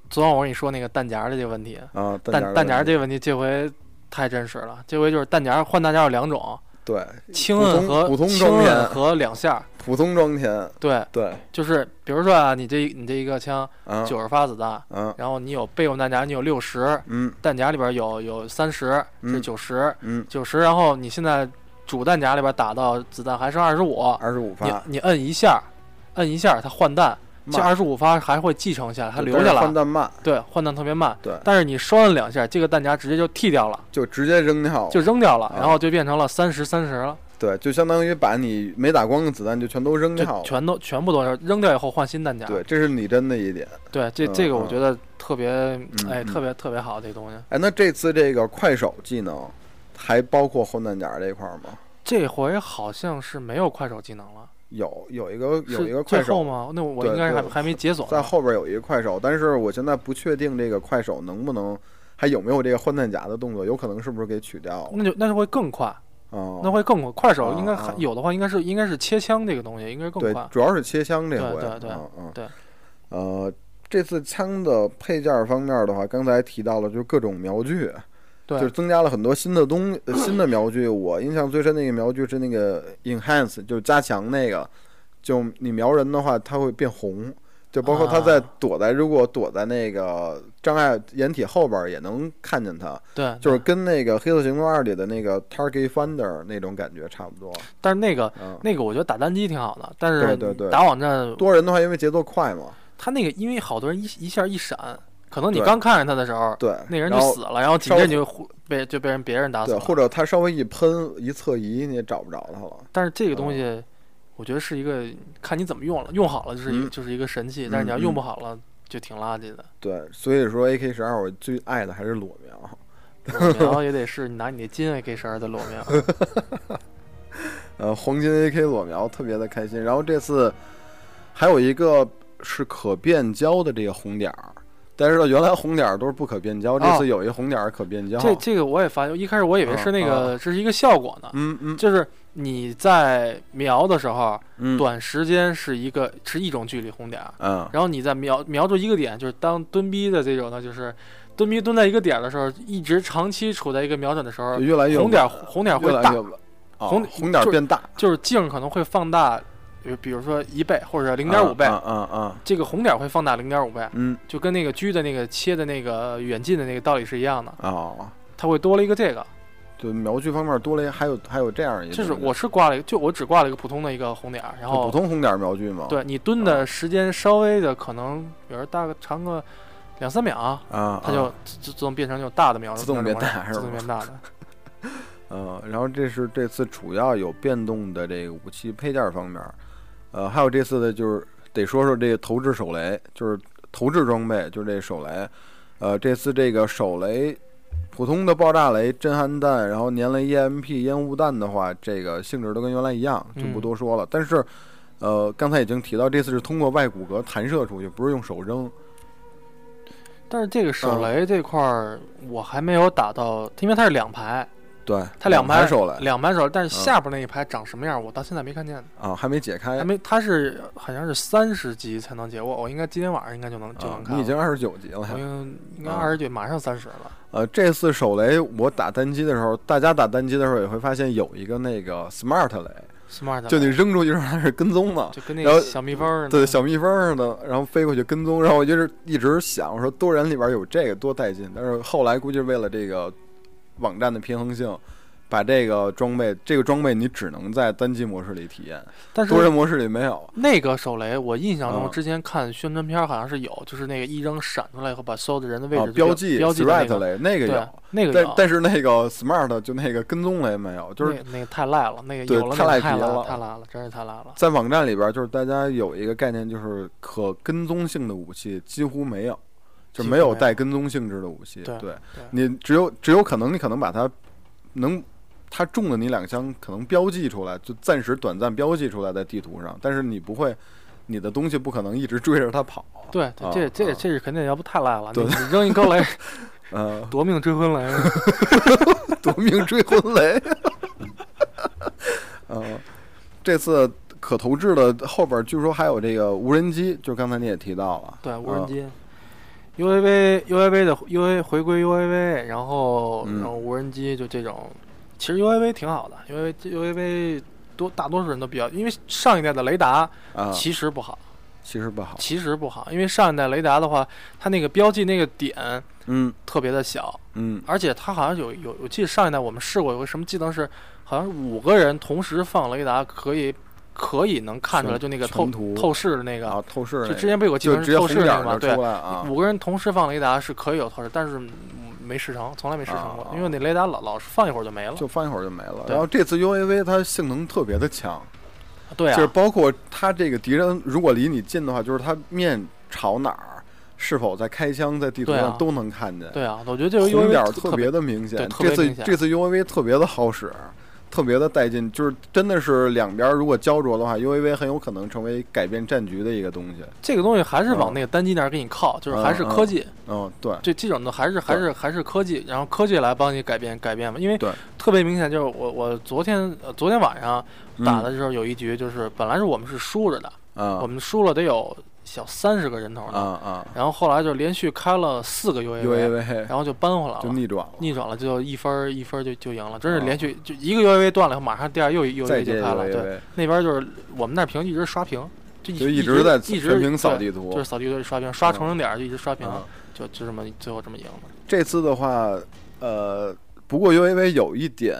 昨晚我跟你说那个弹夹的这个问题，啊，弹弹夹夹这个问题这回太真实了。这回就是弹夹换弹夹有两种，对轻摁和普通轻摁和两下。普通装填，对，对就是比如说啊，你这你这一个枪啊九十发子弹，嗯然后你有备用弹夹，你有六十，嗯弹夹里边有有三十是嗯九十，嗯，九十，然后你现在主弹夹里边打到子弹还剩二十五，二十五你，你摁一下，摁一下它换弹，这二十五发还会继承下来，它留下来，换弹慢，对，换弹特别慢。对，但是你刷了两下，这个弹夹直接就剃掉了，就直接扔掉了，就扔掉了，啊然后就变成了三十三十了，对，就相当于把你没打光的子弹就全都扔掉了。全都全部都是扔掉以后换新弹夹。对，这是拟真的一点。对，这嗯这个我嗯觉得特别，哎，嗯特别特别好这东西。哎，那这次这个快手技能还包括换弹夹这一块儿吗？这回好像是没有快手技能了，有有一个有一个快手，吗？那我应该是还还没解锁。在后边有一个快手，但是我现在不确定这个快手能不能还有没有这个换弹夹的动作，有可能是不是给取掉了？那就那就会更快，哦，那会更快。快手应该还有的话，应该是应该是切枪这个东西，应该更对快，。主要是切枪这回，对对对嗯嗯对呃，这次枪的配件方面的话，刚才提到了，就各种瞄具，就是增加了很多新的东呃新的瞄具。我印象最深的一个瞄具是那个 enhance，就是加强那个，就你瞄人的话，它会变红。就包括他在啊躲在，如果躲在那个障碍掩体后边儿也能看见他，对，就是跟那个《黑色行动二》里的那个 Target Finder 那种感觉差不多。但是那个嗯，那个我觉得打单机挺好的，但是对对对打网站，多人的话，因为节奏快嘛，他那个因为好多人一一下一闪，可能你刚看见他的时候，对，那人就死了，然后紧接着你就被就被人别人打死对，了。或者他稍微一喷一侧移，你也找不着他了。但是这个东嗯西，我觉得是一个看你怎么用了，用好了就是一就是一个神器，但是你要用不好了就挺垃圾的。对，所以说 AK 十二我最爱的还是裸瞄。裸苗也得是你拿你那金 AK 十二的裸瞄，呃，黄金 AK 裸瞄特别的开心。然后这次，还有一个是可变焦的这个红点儿。大家知道，原来红点儿都是不可变焦，这次有一红点儿可变焦。这这个我也发现，一开始我以为是那个这是一个效果呢。嗯嗯，就是你在瞄的时候，短时间是一个是一种距离红点儿。嗯。然后你在瞄瞄住一个点，就是当蹲逼的这种呢，就是蹲逼蹲在一个点的时候，一直长期处在一个瞄准的时候，越来越红点红点会大，红红点变大，就是镜可能会放大。比比如说一倍或者零点五倍，嗯嗯，这个红点会放大零点五倍，嗯，就跟那个狙的那个切的那个远近的那个道理是一样的。哦，它会多了一个这个，就瞄具方面多了一还有还有这样一个，就是我是挂了一个，就我只挂了一个普通的一个红点，然后普通红点瞄具嘛，对你蹲的时间稍微的可能，比如大个长个两三秒啊，它就自自动变成那种大的瞄准，自动变大是吧？自动变大的。嗯，然后这是这次主要有变动的这个武器配件方面。呃，还有这次的，就是得说说这个投掷手雷，就是投掷装备，就是这手雷。呃，这次这个手雷，普通的爆炸雷、震撼弹，然后粘雷 EMP 烟雾弹的话，这个性质都跟原来一样，就不多说了。但是，呃，刚才已经提到，这次是通过外骨骼弹射出去，不是用手扔。但是这个手雷这块儿，我还没有打到，因为它是两排。对，它两排手雷，两排手，但是下边那一排长什么样，我到现在没看见啊，还没解开，还没，它是好像是三十级才能解，我我应该今天晚上应该就能就能看。你已经二十九级了，应应该二十九，马上三十了。呃，这次手雷我打单机的时候，大家打单机的时候也会发现有一个那个 smart 雷，smart 就你扔出去时候它是跟踪的，就跟那个小蜜蜂似的，对，小蜜蜂似的，然后飞过去跟踪，然后我就是一直想，我说多人里边有这个多带劲，但是后来估计为了这个网站的平衡性。把这个装备，这个装备你只能在单机模式里体验，但是多人模式里没有。那个手雷，我印象中之前看宣传片好像是有，就是那个一扔闪出来以后，把所有的人的位置标记标记那个那个有，那个但但是那个 smart 就那个跟踪雷没有，就是那个太赖了，那个有了太赖皮了，太赖了，真是太赖了。在网站里边，就是大家有一个概念，就是可跟踪性的武器几乎没有，就没有带跟踪性质的武器。对，你只有只有可能你可能把它能。它中了你两枪，可能标记出来，就暂时短暂标记出来在地图上，但是你不会，你的东西不可能一直追着他跑。对，这这这是肯定，要不太赖了。你扔一颗雷，呃，夺命追魂雷，夺命追魂雷。呃，这次可投掷的后边据说还有这个无人机，就刚才你也提到了。对，无人机，UAV UAV 的 UA 回归 UAV，然后然后无人机就这种。其实 UAV 挺好的，因为 UAV 多大多数人都比较，因为上一代的雷达其实不好，其实不好，其实不好，因为上一代雷达的话，它那个标记那个点，嗯，特别的小，嗯，而且它好像有有，我记得上一代我们试过有个什么技能是，好像五个人同时放雷达可以。可以能看出来，就那个透透视的那个啊，透视。就之前不有个技能是透视的吗？对，五个人同时放雷达是可以有透视，但是没试成，从来没试成过，因为那雷达老老是放一会儿就没了，就放一会儿就没了。然后这次 UAV 它性能特别的强，对啊，就是包括它这个敌人如果离你近的话，就是它面朝哪儿，是否在开枪，在地图上都能看见。对啊，我觉得这个红点特别的明显。这次这次 UAV 特别的好使。特别的带劲，就是真的是两边如果焦灼的话，UAV 很有可能成为改变战局的一个东西。这个东西还是往那个单机那儿给你靠，就是还是科技。嗯，对，这这种的还是还是还是科技，然后科技来帮你改变改变嘛。因为，特别明显就是我我昨天昨天晚上打的时候有一局，就是本来是我们是输着的，我们输了得有。小三十个人头呢，啊啊！然后后来就连续开了四个 UAV，然后就扳回来了，就逆转了，逆转了就一分一分就就赢了，真是连续就一个 UAV 断了以后，马上第二又 UAV 就开了，对，那边就是我们那屏一直刷屏，就一直在一直屏扫地图，就是扫地图刷屏，刷重生点就一直刷屏，就就这么最后这么赢了。这次的话，呃，不过 UAV 有一点。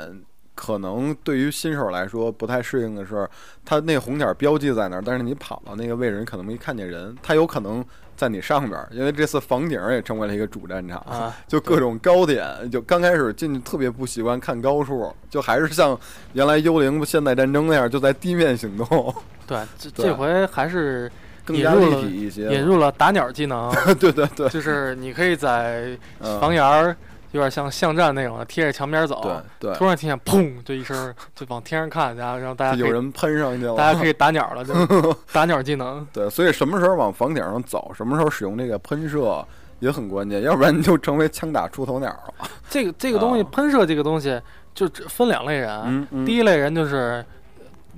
可能对于新手来说不太适应的是，它那红点标记在那儿，但是你跑到那个位置，你可能没看见人。它有可能在你上边，因为这次房顶也成为了一个主战场，啊 就各种高点。就刚开始进去特别不习惯看高处，就还是像原来幽灵现代战争那样，就在地面行动。对，这这回还是更加立体一些，引入了打鸟技能。对对对，就是你可以在房檐儿。有点像巷战那种的，贴着墙边走。对对。突然听见砰，就一声，就往天上看，然后然后大家有人喷上去了，大家可以打鸟了，就 打鸟技能。对，所以什么时候往房顶上走，什么时候使用这个喷射也很关键，要不然你就成为枪打出头鸟了。这个这个东西，喷射这个东西，就分两类人。第一类人就是，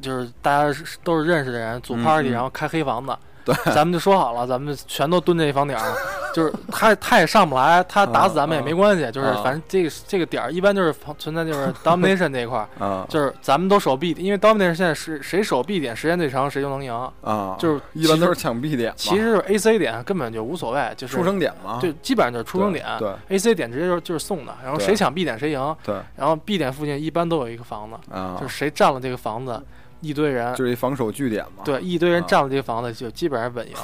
就是大家都是认识的人，组 party，然后开黑房子。对，咱们就说好了，咱们全都蹲这房顶儿，就是他他也上不来，他打死咱们也没关系，就是反正这个这个点儿一般就是存在就是 domination 这一块儿，就是咱们都守 B，因为 domination 现在是谁守 B 点时间最长谁就能赢。啊，就是一般都是抢 B 点，其实 AC 点根本就无所谓，就是出生点嘛，就，基本上就是出生点，对，AC 点直接就是就是送的，然后谁抢 B 点谁赢，对，然后 B 点附近一般都有一个房子，就是谁占了这个房子。一堆人就是一防守据点嘛。对，一堆人占了这个房子，就基本上稳赢。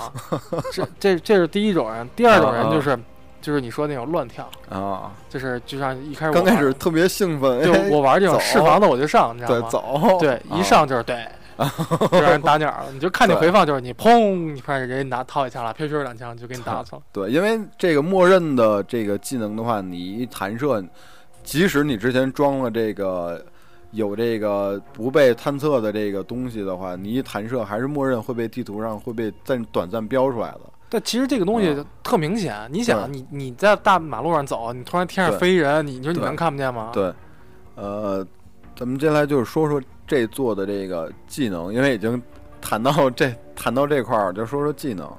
这这这是第一种人，第二种人就是，就是你说那种乱跳啊，就是就像一开始刚开始特别兴奋，就我玩这种试房子我就上，你知道吗？对，走，对，一上就是对，让人打鸟了。你就看你回放，就是你砰，你看人家拿掏一枪了，飘飘两枪就给你打死了。对，因为这个默认的这个技能的话，你一弹射，即使你之前装了这个。有这个不被探测的这个东西的话，你一弹射还是默认会被地图上会被暂短暂标出来的。但其实这个东西特明显，你想，你你在大马路上走，你突然天上飞人，你说你能看不见吗？对，呃，咱们接下来就是说说这座的这个技能，因为已经谈到这谈到这块儿，就说说技能。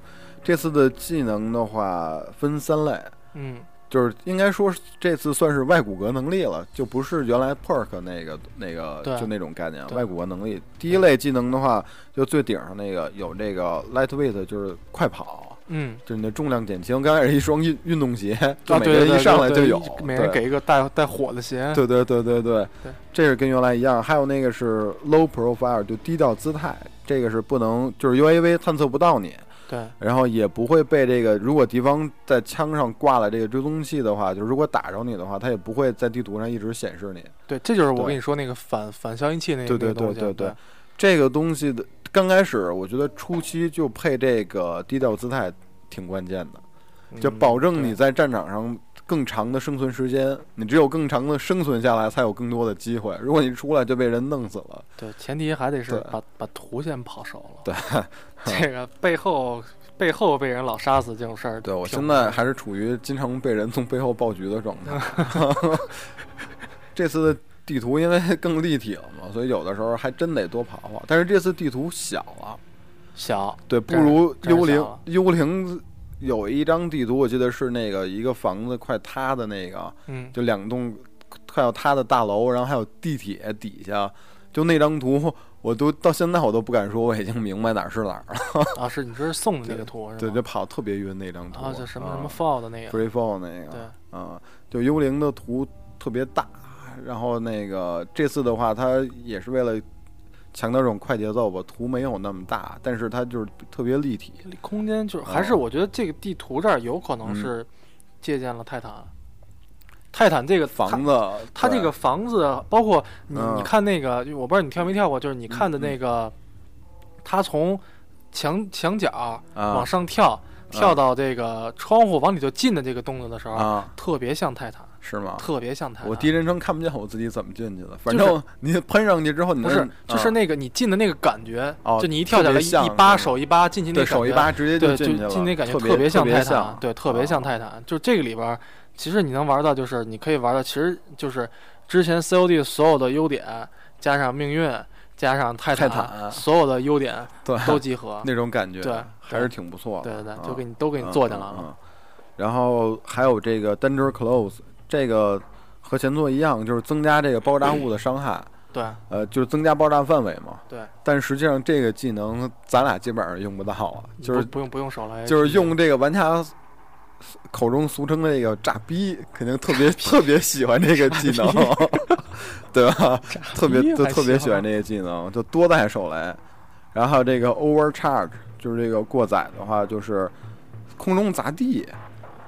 这次的技能的话分三类，嗯。就是应该说这次算是外骨骼能力了，就不是原来 perk 那个那个就那种概念。外骨骼能力第一类技能的话，就最顶上那个有这个 lightweight，就是快跑，嗯，就是你的重量减轻。刚开始一双运运动鞋，就每个人一上来就有，每人给一个带带火的鞋。对对对对对，这是跟原来一样。还有那个是 low profile，就低调姿态，这个是不能就是 UAV 探测不到你。对，然后也不会被这个，如果敌方在枪上挂了这个追踪器的话，就如果打着你的话，它也不会在地图上一直显示你。对，这就是我跟你说那个反反消音器那个对对对对对，这个东西的刚开始，我觉得初期就配这个低调姿态挺关键的，就保证你在战场上。更长的生存时间，你只有更长的生存下来，才有更多的机会。如果你出来就被人弄死了，对，前提还得是把把图先跑熟了。对，这个背后背后被人老杀死这种事儿，对我现在还是处于经常被人从背后爆局的状态。这次的地图因为更立体了嘛，所以有的时候还真得多跑跑。但是这次地图小了，小，对，不如幽灵幽灵。有一张地图，我记得是那个一个房子快塌的那个，嗯，就两栋快要塌的大楼，然后还有地铁底下，就那张图，我都到现在我都不敢说我已经明白哪儿是哪儿了。啊，是你这是送的那个图，对，就跑特别晕那张图，啊，就什么什么 fall 的那个，free fall 那个，对，啊，就幽灵的图特别大，然后那个这次的话，它也是为了。强调这种快节奏吧，图没有那么大，但是它就是特别立体，空间就是还是我觉得这个地图这儿有可能是借鉴了泰坦。泰坦这个房子，它这个房子包括你你看那个，我不知道你跳没跳过，就是你看的那个，它从墙墙角往上跳，跳到这个窗户往里头进的这个动作的时候，特别像泰坦。是吗？特别像他。我第一人称看不见我自己怎么进去的。反正你喷上去之后，你不是就是那个你进的那个感觉，就你一跳下来一扒手一扒进去那手一扒直接就进去了，进那感觉特别像泰坦，对，特别像泰坦。就这个里边，其实你能玩到，就是你可以玩到，其实就是之前 COD 所有的优点，加上命运，加上泰坦，所有的优点 都集合，那种感觉，对，还是挺不错的。对对对，就给你都给你做进来了。然后还有这个 Danger Close 这个。和前作一样，就是增加这个爆炸物的伤害。对，呃，就是增加爆炸范围嘛。对。但实际上，这个技能咱俩基本上用不到啊，就是不用不用手来，就是用这个玩家口中俗称的这个“炸逼”，肯定特别 特别喜欢这个技能，对吧？特别就特别喜欢这个技能，就多带手雷。然后这个 overcharge，就是这个过载的话，就是空中砸地。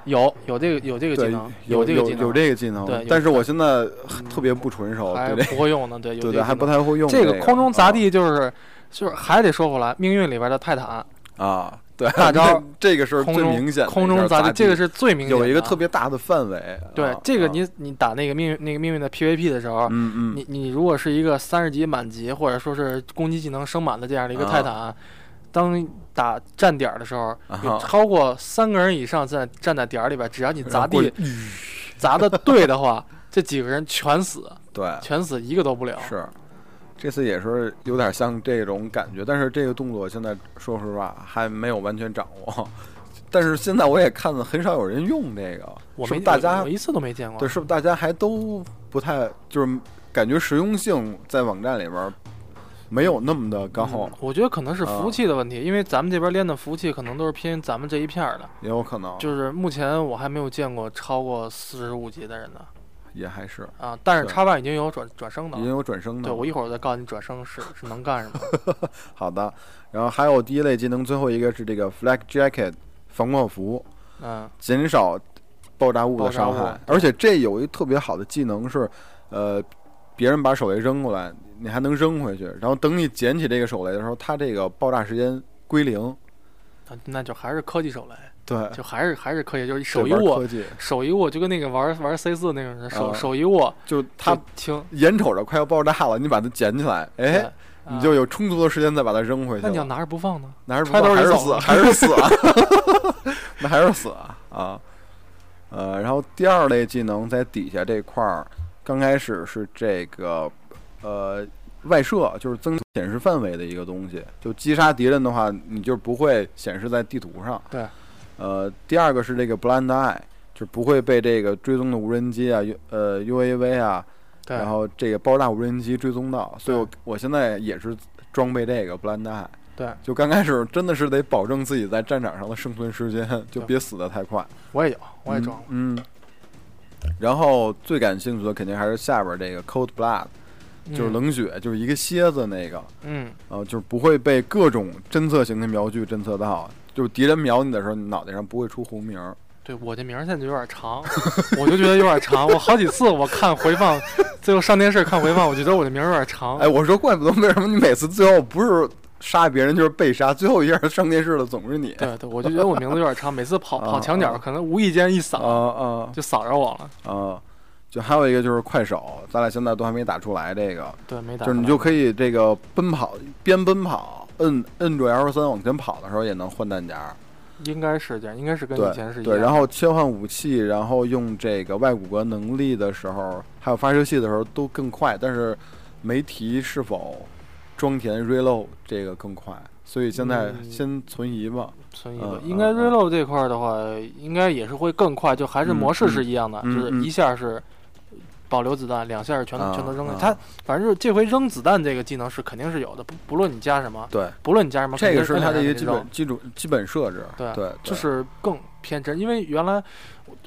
有有这个有这个技能，有这个技能，有这个技能。对，但是我现在特别不纯熟，还不会用呢。对，对对，还不太会用。这个空中砸地就是就是还得说回来，命运里边的泰坦啊，对，大招 这个是空最明显，空中砸地，这个是最明显有一个特别大的范围。对，这个你你打那个命运那个命运的 PVP 的时候，嗯嗯，你你如果是一个三十级满级或者说是攻击技能升满的这样的一个泰坦，当打站点的时候，超过三个人以上在站在点里边，只要你砸地 砸的对的话，这几个人全死，对，全死一个都不了。是。这次也是有点像这种感觉，但是这个动作现在说实话还没有完全掌握。但是现在我也看了很少有人用这个，我没大家我一次都没见过。对，是不是大家还都不太就是感觉实用性在网站里边没有那么的高？我觉得可能是服务器的问题，因为咱们这边连的服务器可能都是偏咱们这一片的，也有可能。就是目前我还没有见过超过四十五级的人呢。也还是啊，但是叉 One 已经有转转生的，已经有转生的。对，我一会儿再告诉你转生是是能干什么。好的，然后还有第一类技能，最后一个是这个 Flag Jacket 防爆服，嗯，减少爆炸物的伤害。而且这有一特别好的技能是，呃，别人把手雷扔过来，你还能扔回去，然后等你捡起这个手雷的时候，它这个爆炸时间归零。那那就还是科技手雷。对，就还是还是科技，就是手一握，手一握就跟那个玩玩 C 四那种，手手一握，就它轻，眼瞅着快要爆炸了，你把它捡起来，哎，你就有充足的时间再把它扔回去。那你要拿着不放呢？拿着不放还是死，还是死，那还是死啊啊！呃，然后第二类技能在底下这块儿，刚开始是这个呃外设，就是增显示范围的一个东西，就击杀敌人的话，你就不会显示在地图上。对。呃，第二个是这个 blind eye，就不会被这个追踪的无人机啊、U 呃 UAV 啊，然后这个爆炸无人机追踪到，所以我我现在也是装备这个 blind eye。对，就刚开始真的是得保证自己在战场上的生存时间，就别死的太快。我也有，我也装。嗯。然后最感兴趣的肯定还是下边这个 cold blood，就是冷血，就是一个蝎子那个。嗯。呃，就是不会被各种侦测型的瞄具侦测到。就是敌人瞄你的时候，你脑袋上不会出红名儿。对我这名儿现在就有点长，我就觉得有点长。我好几次我看回放，最后上电视看回放，我觉得我的名儿有点长。哎，我说怪不得为什么你每次最后不是杀别人就是被杀，最后一下上电视的总是你。对对，我就觉得我名字有点长，每次跑 跑墙角，可能无意间一扫，啊啊，就扫着我了。啊，就还有一个就是快手，咱俩现在都还没打出来这个。对，没打。就是你就可以这个奔跑，边奔跑。摁摁住 L 三往前跑的时候也能换弹夹，应该是这样，应该是跟以前是一样。对，然后切换武器，然后用这个外骨骼能力的时候，还有发射器的时候都更快，但是没提是否装填 reload 这个更快，所以现在先存疑吧。存疑吧，应该 reload 这块的话，应该也是会更快，就还是模式是一样的，就是一下是。保留子弹，两下全全都扔了。他反正就是这回扔子弹这个技能是肯定是有的，不不论你加什么，对，不论你加什么，这个是他的一个基本基础基本设置。对对，就是更偏真，因为原来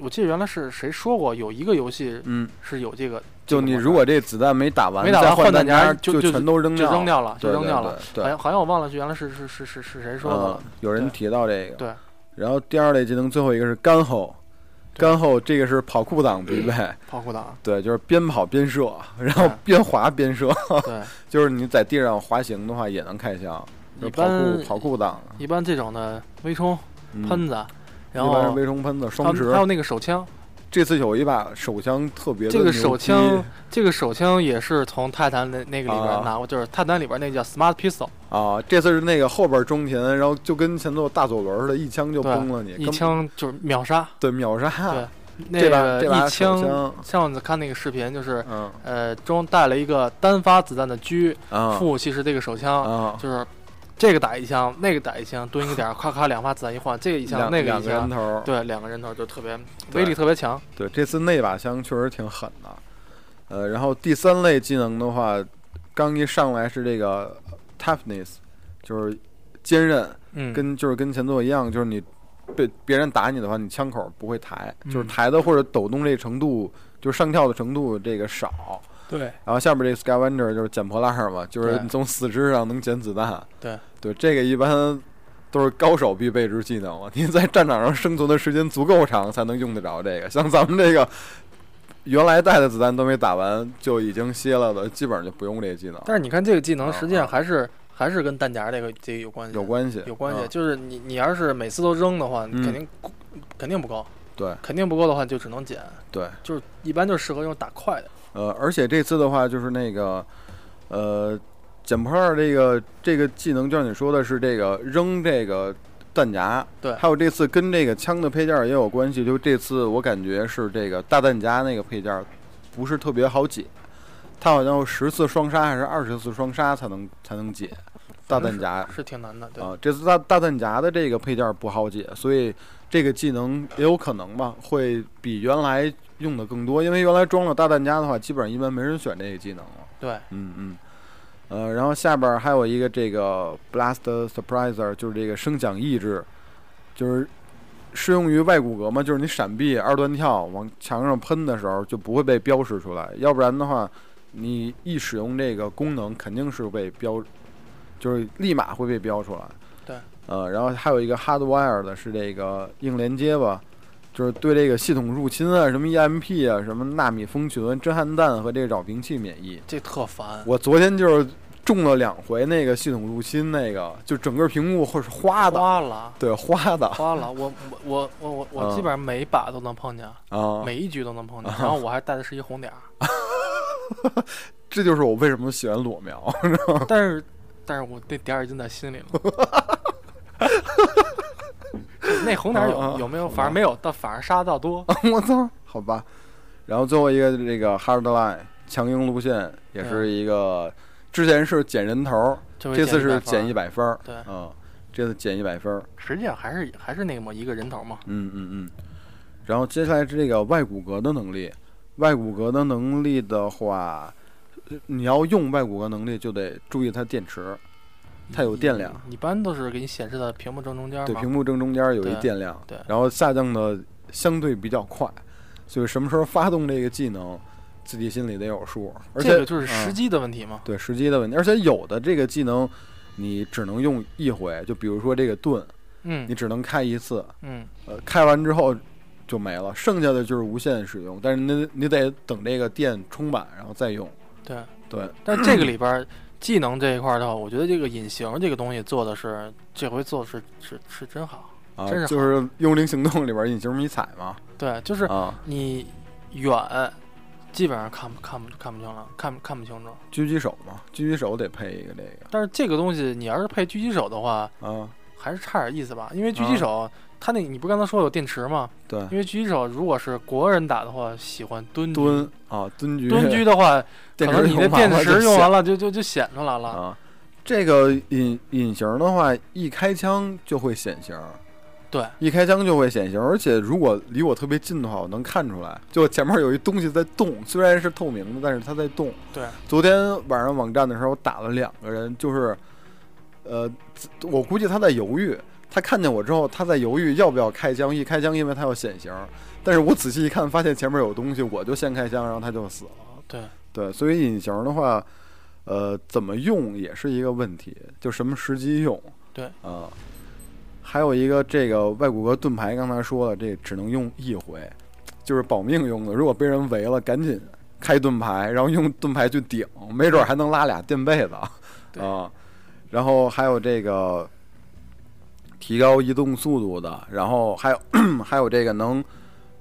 我记得原来是谁说过有一个游戏，嗯，是有这个，就你如果这子弹没打完，没打完换弹夹就全都扔掉，扔掉了，就扔掉了。好像好像我忘了是原来是是是是是谁说的了？有人提到这个。对。然后第二类技能最后一个是干吼。干后这个是跑酷党必备，跑酷党。对，就是边跑边射，然后边滑边射，对，就是你在地上滑行的话也能开枪。一般跑酷党，一般这种的微冲喷子，然后微冲喷子双持，还有那个手枪。这次有一把手枪特别的这个手枪，这个手枪也是从泰坦那那个里边拿过，就是泰坦里边那叫 Smart Pistol 啊。这次是那个后边中田，然后就跟前座大左轮似的，一枪就崩了你，一枪就是秒杀，对秒杀。对，那个一枪，上次看那个视频就是，呃，中带了一个单发子弹的狙，副武器是这个手枪，就是。这个打一枪，那个打一枪，蹲一个点，咔咔两发子弹一换，这个一枪，那个一枪，对，两个人头就特别威力特别强。对，这次那把枪确实挺狠的。呃，然后第三类技能的话，刚一上来是这个 toughness，就是坚韧，嗯，跟就是跟前作一样，就是你被别人打你的话，你枪口不会抬，就是抬的或者抖动这程度，就是上跳的程度这个少。对，然后下面这个 Scavenger 就是捡破烂嘛，就是你从四肢上能捡子弹。对，对，这个一般都是高手必备之技能嘛。你在战场上生存的时间足够长，才能用得着这个。像咱们这个原来带的子弹都没打完就已经歇了的，基本上就不用这个技能。但是你看这个技能，实际上还是还是跟弹夹这个这个有关系，有关系，有关系。就是你你要是每次都扔的话，肯定肯定不够。对，肯定不够的话就只能捡。对，就是一般就适合用打快的。呃，而且这次的话就是那个，呃，捡破烂这个这个技能，就像你说的是这个扔这个弹夹。对。还有这次跟这个枪的配件也有关系，就这次我感觉是这个大弹夹那个配件不是特别好解。它好像十次双杀还是二十次双杀才能才能解大弹夹，是挺难的。对啊，这次大大弹夹的这个配件不好解，所以这个技能也有可能吧，会比原来用的更多。因为原来装了大弹夹的话，基本上一般没人选这个技能了。对，嗯嗯，呃，然后下边还有一个这个 Blast Surpriser，就是这个声响抑制，就是适用于外骨骼嘛，就是你闪避、二段跳往墙上喷的时候就不会被标识出来，要不然的话。你一使用这个功能，肯定是被标，就是立马会被标出来。对。呃，然后还有一个 hardwire 的是这个硬连接吧，就是对这个系统入侵啊，什么 EMP 啊，什么纳米蜂群、震撼弹和这个扰频器免疫。这特烦。我昨天就是中了两回那个系统入侵，那个就整个屏幕会是花的。花了。对，花的。花了。我我我我我基本上每一把都能碰见。啊。每一局都能碰见，然后我还带的是一红点儿。这就是我为什么喜欢裸瞄，但是，但是我那点儿已经在心里了。那红点有有没有？反正没有，但反而杀的倒多。我操，好吧。然后最后一个这个 hardline 强硬路线，也是一个之前是减人头，这次是减一百分。对，嗯，这次减一百分儿。实际上还是还是那么一个人头嘛。嗯嗯嗯。然后接下来是这个外骨骼的能力。外骨骼的能力的话，你要用外骨骼能力就得注意它电池，它有电量。一般都是给你显示在屏幕正中间。对，屏幕正中间有一电量。对。然后下降的相对比较快，所以什么时候发动这个技能，自己心里得有数。而且就是时机的问题嘛。对，时机的问题。而且有的这个技能，你只能用一回，就比如说这个盾，嗯，你只能开一次，嗯，呃，开完之后。就没了，剩下的就是无限使用，但是你你得等这个电充满，然后再用。对对，但这个里边技能这一块的话，我觉得这个隐形这个东西做的是这回做的是是是真好，真是就是《幽灵行动》里边隐形迷彩嘛。对，就是你远基本上看不看不看不清了，看看不清楚。狙击手嘛，狙击手得配一个这个。但是这个东西你要是配狙击手的话，啊，还是差点意思吧，因为狙击手。他那，你不刚才说有电池吗？对，因为狙击手如果是国人打的话，喜欢蹲蹲啊，蹲狙。蹲狙的话，可能你的电池用完了就就就显出来了啊。这个隐隐形的话，一开枪就会显形。对，一开枪就会显形，而且如果离我特别近的话，我能看出来，就前面有一东西在动，虽然是透明的，但是它在动。对，昨天晚上网站的时候打了两个人，就是，呃，我估计他在犹豫。他看见我之后，他在犹豫要不要开枪。一开枪，因为他要显形。但是我仔细一看，发现前面有东西，我就先开枪，然后他就死了。对对，所以隐形的话，呃，怎么用也是一个问题，就什么时机用。对啊，还有一个这个外骨骼盾牌，刚才说了，这只能用一回，就是保命用的。如果被人围了，赶紧开盾牌，然后用盾牌去顶，没准还能拉俩垫被子啊。然后还有这个。提高移动速度的，然后还有 还有这个能，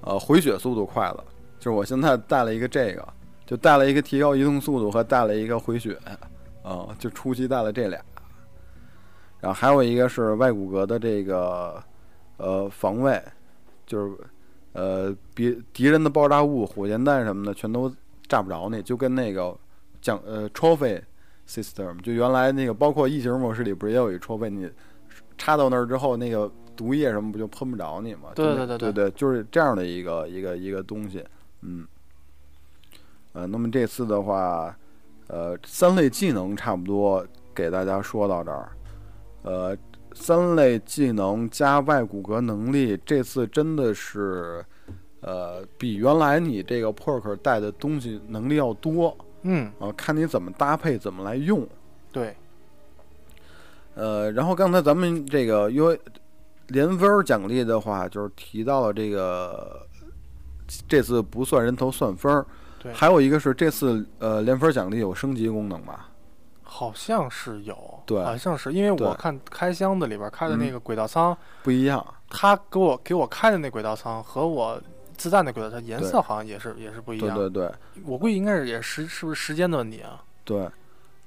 呃，回血速度快的，就是我现在带了一个这个，就带了一个提高移动速度和带了一个回血，啊，就初期带了这俩，然后还有一个是外骨骼的这个，呃，防卫，就是呃，别敌人的爆炸物、火箭弹什么的全都炸不着你，就跟那个讲呃 trophy system，就原来那个包括异形模式里不是也有一 trophy 你。插到那儿之后，那个毒液什么不就喷不着你吗？对对对对。对，就是这样的一个一个一个东西，嗯，呃，那么这次的话，呃，三类技能差不多给大家说到这儿，呃，三类技能加外骨骼能力，这次真的是，呃，比原来你这个 perk 带的东西能力要多，嗯，啊，看你怎么搭配，怎么来用，对。呃，然后刚才咱们这个因为连分奖励的话，就是提到了这个这次不算人头算分儿，对，还有一个是这次呃连分奖励有升级功能吧？好像是有，对。好像是因为我看开箱子里边开的那个轨道舱不一样，他给我给我开的那轨道舱和我自带的轨道舱颜色好像也是也是不一样。对对对，我估计应该是也时是不是时间的问题啊？对，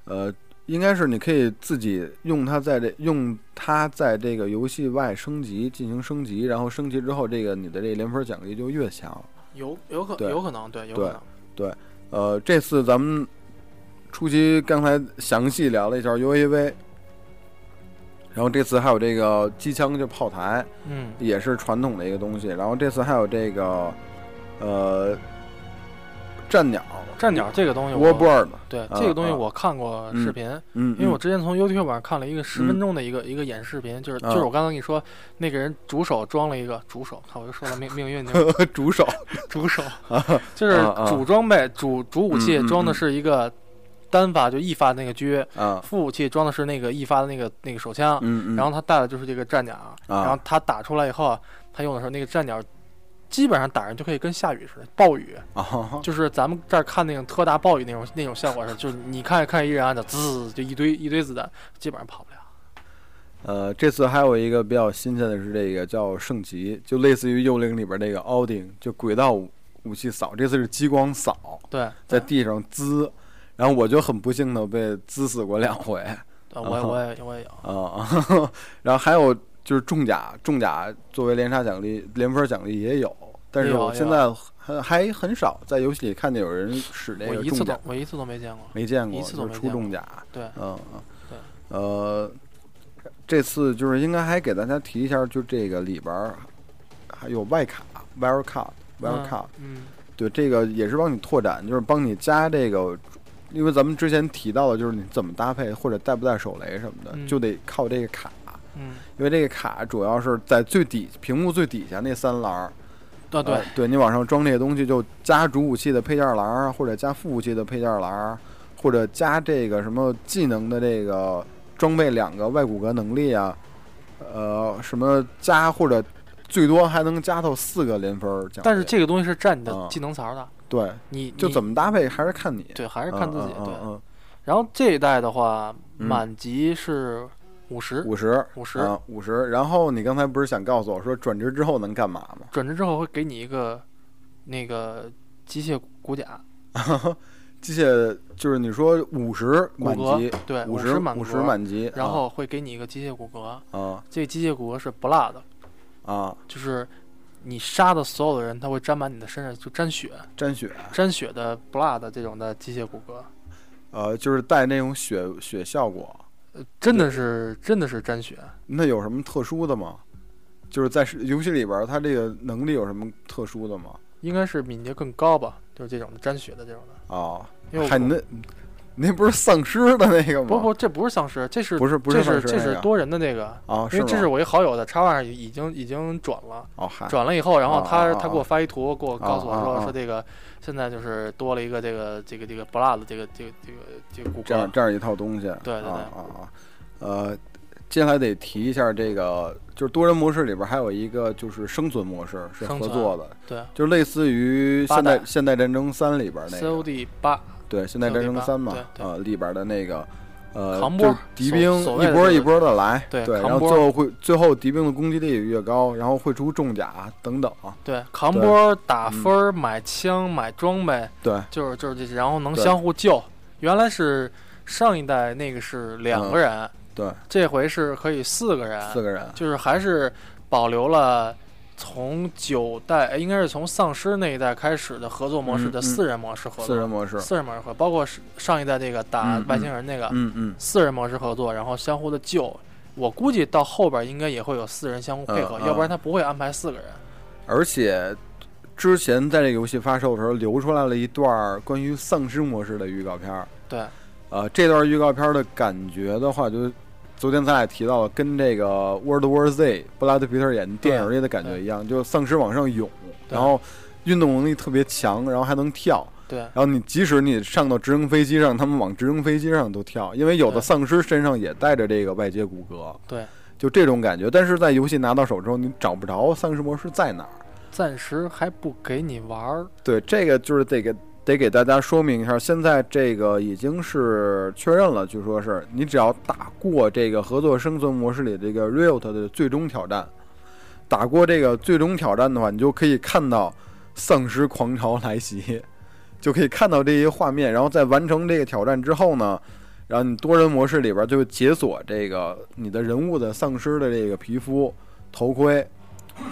呃，应该是你可以自己用它在这用它在这个游戏外升级进行升级，然后升级之后，这个你的这连分奖励就越强。有有可有可能对有可能对，呃，这次咱们初期刚才详细聊了一下 UAV，然后这次还有这个机枪就炮台，嗯也是传统的一个东西。然后这次还有这个呃战鸟。战鸟这个东西对啊这个东西啊。我看过视频，嗯，因为我嗯之前从 YouTube 上看了一个十分钟的一个、一个演视频，就是啊。就是我刚刚跟你说那个人主手装了一个主手，看我又说了命命运就 主手主手，就是主装备主主武器装的嗯是一个单发就一发那个狙，啊，副武器装的是那个一发的那个那个手枪，然后他带的就是这个战鸟，然后他打出来以后，他用的时候那个战鸟。基本上打人就可以跟下雨似的，暴雨啊，就是咱们这儿看那种特大暴雨那种那种效果是，就是你看看一人啊，就滋就一堆一堆子弹，基本上跑不了。呃，这次还有一个比较新鲜的是这个叫圣级，就类似于幽灵里边那个奥丁，就轨道武武器扫，这次是激光扫，对，在地上滋，然后我就很不幸的被滋死过两回呃我也我也我也有。啊，然后还有就是重甲，重甲作为连杀奖励、连分奖励也有，但是我现在还还很少在游戏里看见有人使这我一次都个重甲，我一次都没见过。没见过，一次都就是没见过出重甲，对，嗯嗯，对，呃，这次就是应该还给大家提一下，就这个里边儿还有外卡 （Wild Card），Wild Card，、嗯对，这个也是帮你拓展，就是帮你加这个，因为咱们之前提到的，就是你怎么搭配或者带不带手雷什么的，嗯就得靠这个卡，嗯，因为这个卡主要是在最底屏幕最底下那三栏儿。对对呃，对你往上装这些东西，就加主武器的配件栏儿，或者加副武器的配件栏儿，或者加这个什么技能的这个装备两个外骨骼能力啊，呃，什么加或者最多还能加到四个连分儿奖。但是这个东西是占你的啊技能槽的，对，你就怎么搭配还是看你，对还是看自己对。嗯嗯然后这一代的话，嗯满级是五十五十五十，啊五十。然后你刚才不是想告诉我说转职之后能干嘛吗？转职之后会给你一个那个机械骨甲 机械就是你说五十满级，，对，五十满十五十，满级，然后会给你一个机械骨骼，啊。这个机械骨骼是 blood，啊。就是你杀的所有的人，他会沾满你的身上，就沾血，沾血。沾血的 blood 这种的机械骨骼，呃，就是带那种血血效果，呃真的是真的是沾血。那有什么特殊的吗？就是在游戏里边儿，它这个能力有什么特殊的吗？应该是敏捷更高吧，就是这种的沾血的这种的。啊，因为那不是丧尸的那个吗？不不，这不是丧尸，这是不是不是这是这是多人的那个，啊，因为这是我一好友的插上已经已经转了，哦转了以后，然后他他给我发一图，给我告诉我说说这个现在就是多了一个这个这个这个 blood 这个这个这个这个骨骼，这样这样一套东西，对对对啊啊啊，呃，接下来得提一下这个，就是多人模式里边还有一个就是生存模式是合作的，对就类似于现代代现代战争三里边那个，，COD 八，对，现代战争三嘛对，对呃，里边的那个。呃，就是敌兵一波一波的来，对然后最后会最后敌兵的攻击力越高，然后会出重甲等等，对，扛波打嗯分儿买枪买装备，对，就是就是这些，然后能相互救。原来是上一代那个是两个人，对，这回是可以四个人，四个人，就是还是保留了从九代，哎应该是从丧尸那一代开始的合作模式的四人模式合作，四人模式，四人模式合作，包括上一代这个打外星人那个、嗯嗯，四人模式合作，然后相互的救。我估计到后边应该也会有四人相互配合，要不然他不会安排四个人。而且之前在这个游戏发售的时候流出来了一段关于丧尸模式的预告片儿，对，呃，这段预告片的感觉的话，就昨天咱俩提到了，跟这个《World War Z》布拉德皮特演的电影里的感觉一样，就丧尸往上涌，然后运动能力特别强，然后还能跳。对，然后你即使你上到直升飞机上，他们往直升飞机上都跳，因为有的丧尸身上也带着这个外接骨骼，对，就这种感觉。但是在游戏拿到手之后，你找不着丧尸模式在哪儿。暂时还不给你玩儿。对，这个就是得给得给大家说明一下，现在这个已经是确认了，据说是你只要打过这个合作生存模式里这个 Riot 的最终挑战，打过这个最终挑战的话，你就可以看到丧尸狂潮来袭，就可以看到这些画面。然后在完成这个挑战之后呢，然后你多人模式里边就解锁这个你的人物的丧尸的这个皮肤、头盔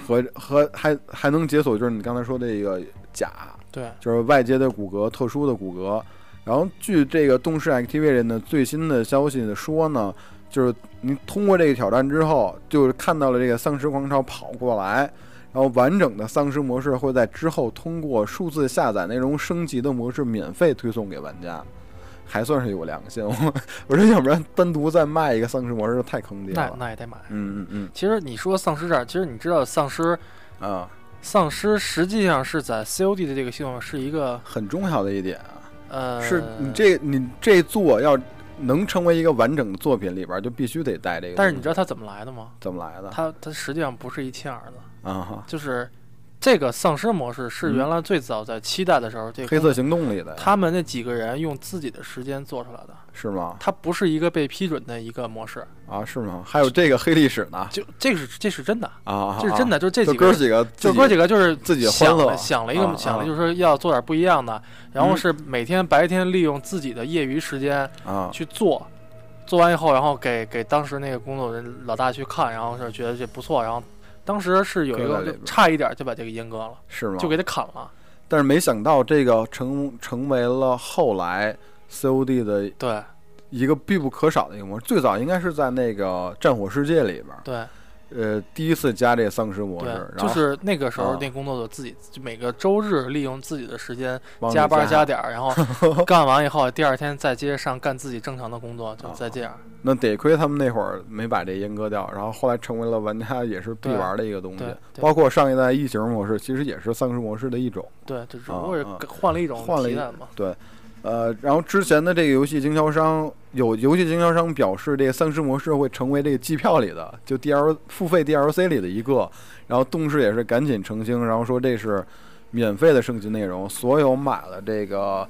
和和还还能解锁，就是你刚才说的这个甲。对，就是外接的骨骼，特殊的骨骼。然后据这个动视 Activision 的最新的消息的说呢，就是你通过这个挑战之后，就是看到了这个丧尸狂潮跑过来，然后完整的丧尸模式会在之后通过数字下载内容升级的模式免费推送给玩家，还算是有良心。我说要不然单独再卖一个丧尸模式太坑爹了。那那也得买。嗯嗯嗯。其实你说丧尸这儿，其实你知道丧尸啊。丧尸实际上是在 COD 的这个系统是一个很重要的一点啊，呃，是你这你这座要能成为一个完整的作品里边，就必须得带这个。但是你知道它怎么来的吗？怎么来的？它它实际上不是一亲儿子啊，就是。这个丧尸模式是原来最早在七代的时候，这个黑色行动里的，他们那几个人用自己的时间做出来的，是吗？它不是一个被批准的一个模式啊，是吗？还有这个黑历史呢？就这个是这是真的啊，这是真的，就这几个哥几个，就哥几个就是自己想了想了一个想了，就是说要做点不一样的，然后是每天白天利用自己的业余时间啊去做，做完以后，然后给给当时那个工作人老大去看，然后是觉得这不错，然后。当时是有一个差一点就把这个阉割了，是吗？就给他砍了。但是没想到这个成成为了后来 COD 的对一个必不可少的一个模式。最早应该是在那个战火世界里边，对，呃，第一次加这个丧尸模式，就是那个时候那工作者自己就每个周日利用自己的时间加班加点儿，然后 干完以后第二天再接着上干自己正常的工作，就再这样。那得亏他们那会儿没把这阉割掉，然后后来成为了玩家也是必玩的一个东西。包括上一代异形模式，其实也是丧尸模式的一种。对，就只不过是换了一种换了一嘛。对，呃，然后之前的这个游戏经销商有游戏经销商表示，这个丧尸模式会成为这个季票里的就 D L 付费 D L C 里的一个。然后动视也是赶紧澄清，然后说这是免费的升级内容，所有买了这个。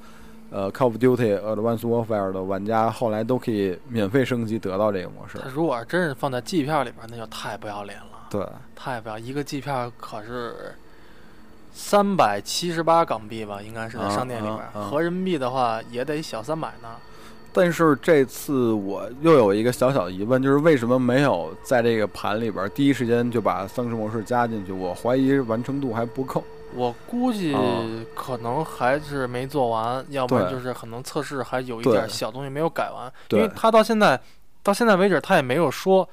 呃，Call of Duty、Advanced Warfare 的玩家后来都可以免费升级得到这个模式。他如果真是放在季票里边，那就太不要脸了。对，太不要一个季票可是三百七十八港币吧？应该是在商店里边，合人民币的话也得小三百呢。但是这次我又有一个小小的疑问，就是为什么没有在这个盘里边第一时间就把丧尸模式加进去？我怀疑完成度还不够。我估计可能还是没做完，要不然就是可能测试还有一点小东西没有改完，因为他到现在到现在为止他也没有说。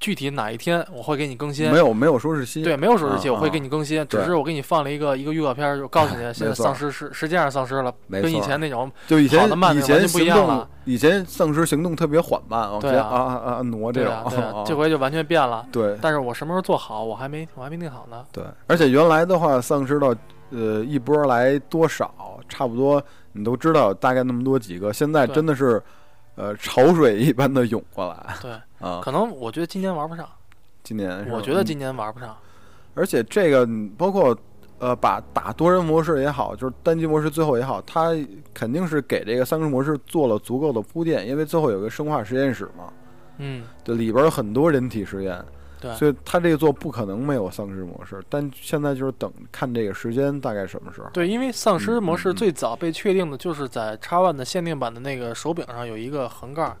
具体哪一天我会给你更新？没有没有说日期，对，没有说日期，我会给你更新。只是我给你放了一个一个预告片，就告诉你现在丧尸是实际上丧尸了，跟以前那种就以前以前不一样了。以前丧尸行动特别缓慢，往前啊啊啊挪这种，这回就完全变了。对，但是我什么时候做好，我还没我还没定好呢。对，而且原来的话，丧尸到呃一波来多少，差不多你都知道大概那么多几个，现在真的是。呃，潮水一般的涌过来。对啊，可能我觉得今年玩不上。今年，我觉得今年玩不上。而且这个包括呃，把打多人模式也好，就是单机模式最后也好，它肯定是给这个三个模式做了足够的铺垫，因为最后有个生化实验室嘛。嗯。对，里边有很多人体实验。对，所以他这个做不可能没有丧尸模式，但现在就是等看这个时间大概什么时候。对，因为丧尸模式最早被确定的就是在叉 One 的限定版的那个手柄上有一个横杠，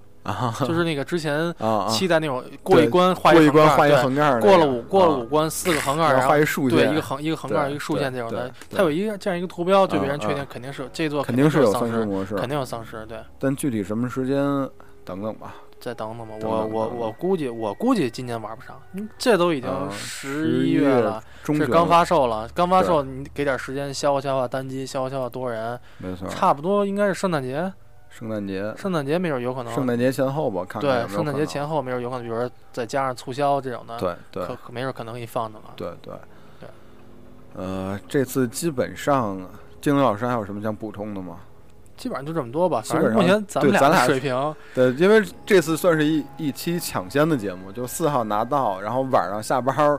就是那个之前期待那种过一关画一关画一横杠，过了五过了五关四个横杠，然后画一竖线，对一个横一个横杠一个竖线这种的，它有一个这样一个图标，就别人确定肯定是这座肯定是有丧尸模式，肯定有丧尸，对。但具体什么时间，等等吧。再等等吧，我我我估计我估计今年玩不上，这都已经十一月了，这刚发售了，刚发售你给点时间消化消化单机，消化消化多人，没错，差不多应该是圣诞节，圣诞节，圣诞节没准有可能，圣诞节前后吧，看对，圣诞节前后没准有可能，比如说再加上促销这种的，对对，可没准可能给你放的了，对对。对，呃，这次基本上，金龙老师还有什么想补充的吗？基本上就这么多吧，反正目前咱们俩水平。对，因为这次算是一一期抢先的节目，就四号拿到，然后晚上下班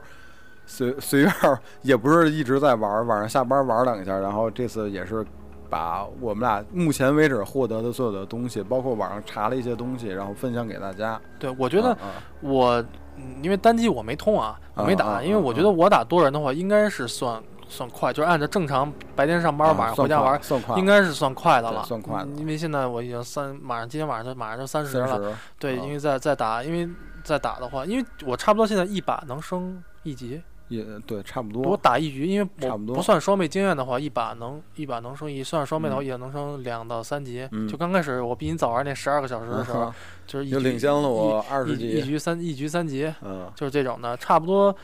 随随便也不是一直在玩，晚上下班玩两下，然后这次也是把我们俩目前为止获得的所有的东西，包括网上查了一些东西，然后分享给大家。对，我觉得我因为单机我没通啊，我没打，因为我觉得得我打多人的话应该是算算快，就是按照正常白天上班晚上回家玩，算快，应该是算快的了。算快因为现在我已经三，马上今天晚上就马上就三十了。对，因为在在打，因为在打的话，因为我差不多现在一把能升一级。也对，差不多。我打一局，因为我不算双倍经验的话，一把能一把能升一，算双倍的话也能升两到三级。就刚开始我比你早玩那十二个小时的时候，就是一领先了我二十级，一局三一局三级，嗯，就是这种的，差不多，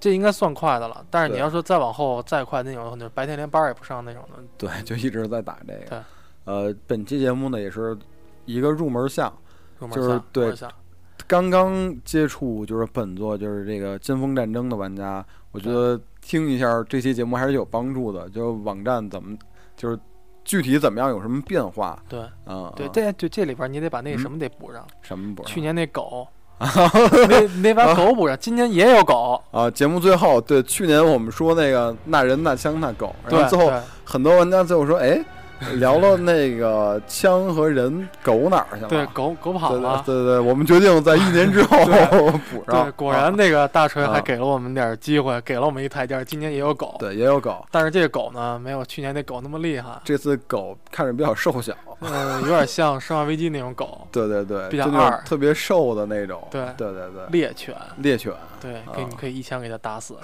这应该算快的了。但是你要说再往后再快那种，就白天连班也不上那种的。对，就一直在打这个。对，呃，本期节目呢也是一个入门项，就是对。刚刚接触就是本作就是这个尖峰战争的玩家，我觉得听一下这期节目还是有帮助的。就是网站怎么，就是具体怎么样，有什么变化？对，啊，对，这就这里边你得把那什么得补上。什么补？去年那狗，得得把狗补上。今年也有狗啊。节目最后，对，去年我们说那个那人那枪那狗，然后最后很多玩家最后说，哎。聊了那个枪和人，狗哪儿去了？对，狗狗跑了。对对对，我们决定在一年之后 补上。对，果然那个大锤还给了我们点机会，给了我们一台阶。今年也有狗，对，也有狗。但是这个狗呢，没有去年那狗那么厉害。这次狗看着比较瘦小，嗯，有点像《生化危机》那种狗。对对对，比较二，特别瘦的那种。对对对对，猎犬。猎犬。对，给你可以一枪给它打死。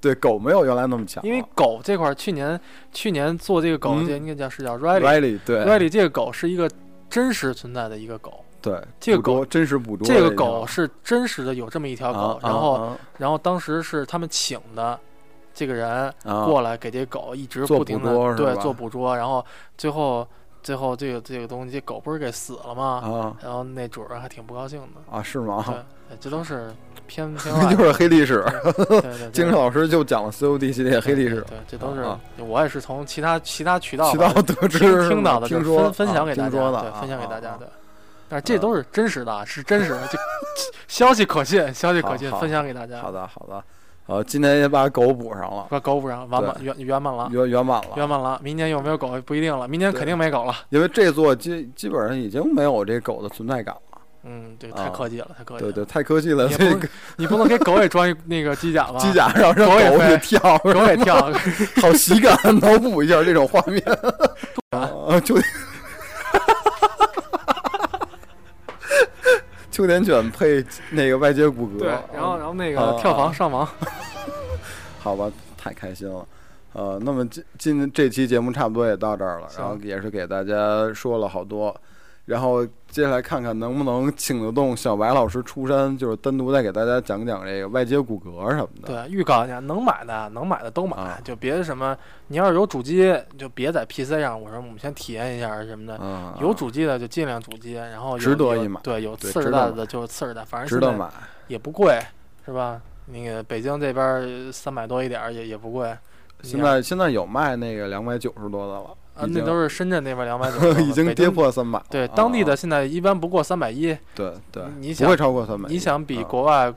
对狗没有原来那么强，因为狗这块儿去年去年做这个狗，这应该叫是叫 Riley，对。Riley 这个狗是一个真实存在的一个狗，对这个狗真实捕捉，这个狗是真实的有这么一条狗，然后然后当时是他们请的这个人过来给这狗一直不停的对做捕捉，然后最后最后这个这个东西这狗不是给死了吗？啊然后那主人还挺不高兴的啊？是吗？对，这都是。偏 偏就是黑历史，对对，金 老师就讲了 COD 系列黑历史，对，这都是我也是从其他其他渠道渠道得知听到的，听说分分享给大家，对，分享给大家的。但是这都是真实的，是真实的，就 消息可信，消息可信，分享给大家。好的好的，呃，今年也把狗补上了，把狗补上，完满圆圆满了，圆圆满了，圆满了。明年有没有狗不一定了，明年肯定没狗了，因为这座基基本上已经没有这狗的存在感了。嗯，对，太科技了，太科技。对对，太科技了。你不能，你不能给狗也装一那个机甲吧？机甲让让狗也跳，狗也跳，好喜感，脑补一下这种画面。啊，秋，秋田犬配那个外接骨骼。对，然后然后那个跳房上房。好吧，太开心了。呃，那么今今这期节目差不多也到这儿了，然后也是给大家说了好多。然后接下来看看能不能请得动小白老师出山，就是单独再给大家讲讲这个外接骨骼什么的。对，预告一下，能买的能买的都买，就别什么，你要是有主机，就别在 PC 上。我说我们先体验一下什么的。嗯。有主机的就尽量主机，然后值得一买。对，有次世代的就是次世代，反正值得买，也不贵，是吧？那个北京这边三百多一点也也不贵。现在现在有卖那个两百九十多的了。啊，那都是深圳那边两百九，已经跌破三百。对，当地的现在一般不过三百一。对对，你想不会超过三百。你想比国外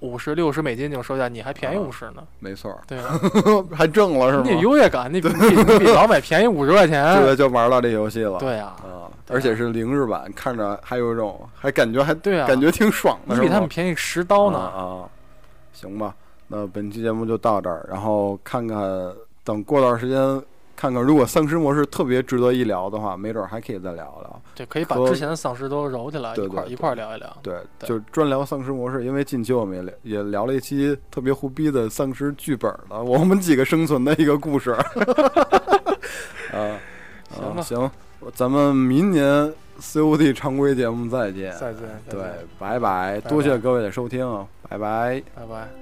五十六十美金这种售价，你还便宜五十呢？没错。对，还挣了是吗？你优越感，你比你比老美便宜五十块钱。对，就玩到这游戏了。对呀。啊，而且是零日版，看着还有一种，还感觉还对啊，感觉挺爽的。你比他们便宜十刀呢。啊，行吧，那本期节目就到这儿，然后看看等过段时间。看看，如果丧尸模式特别值得一聊的话，没准还可以再聊聊。对，可以把之前的丧尸都揉起来一块一块聊一聊。对，就专聊丧尸模式，因为近期我们也聊也聊了一期特别胡逼的丧尸剧本的，我们几个生存的一个故事。啊，行吧，行，咱们明年 COD 常规节目再见。再见。对，拜拜，多谢各位的收听，拜拜，拜拜。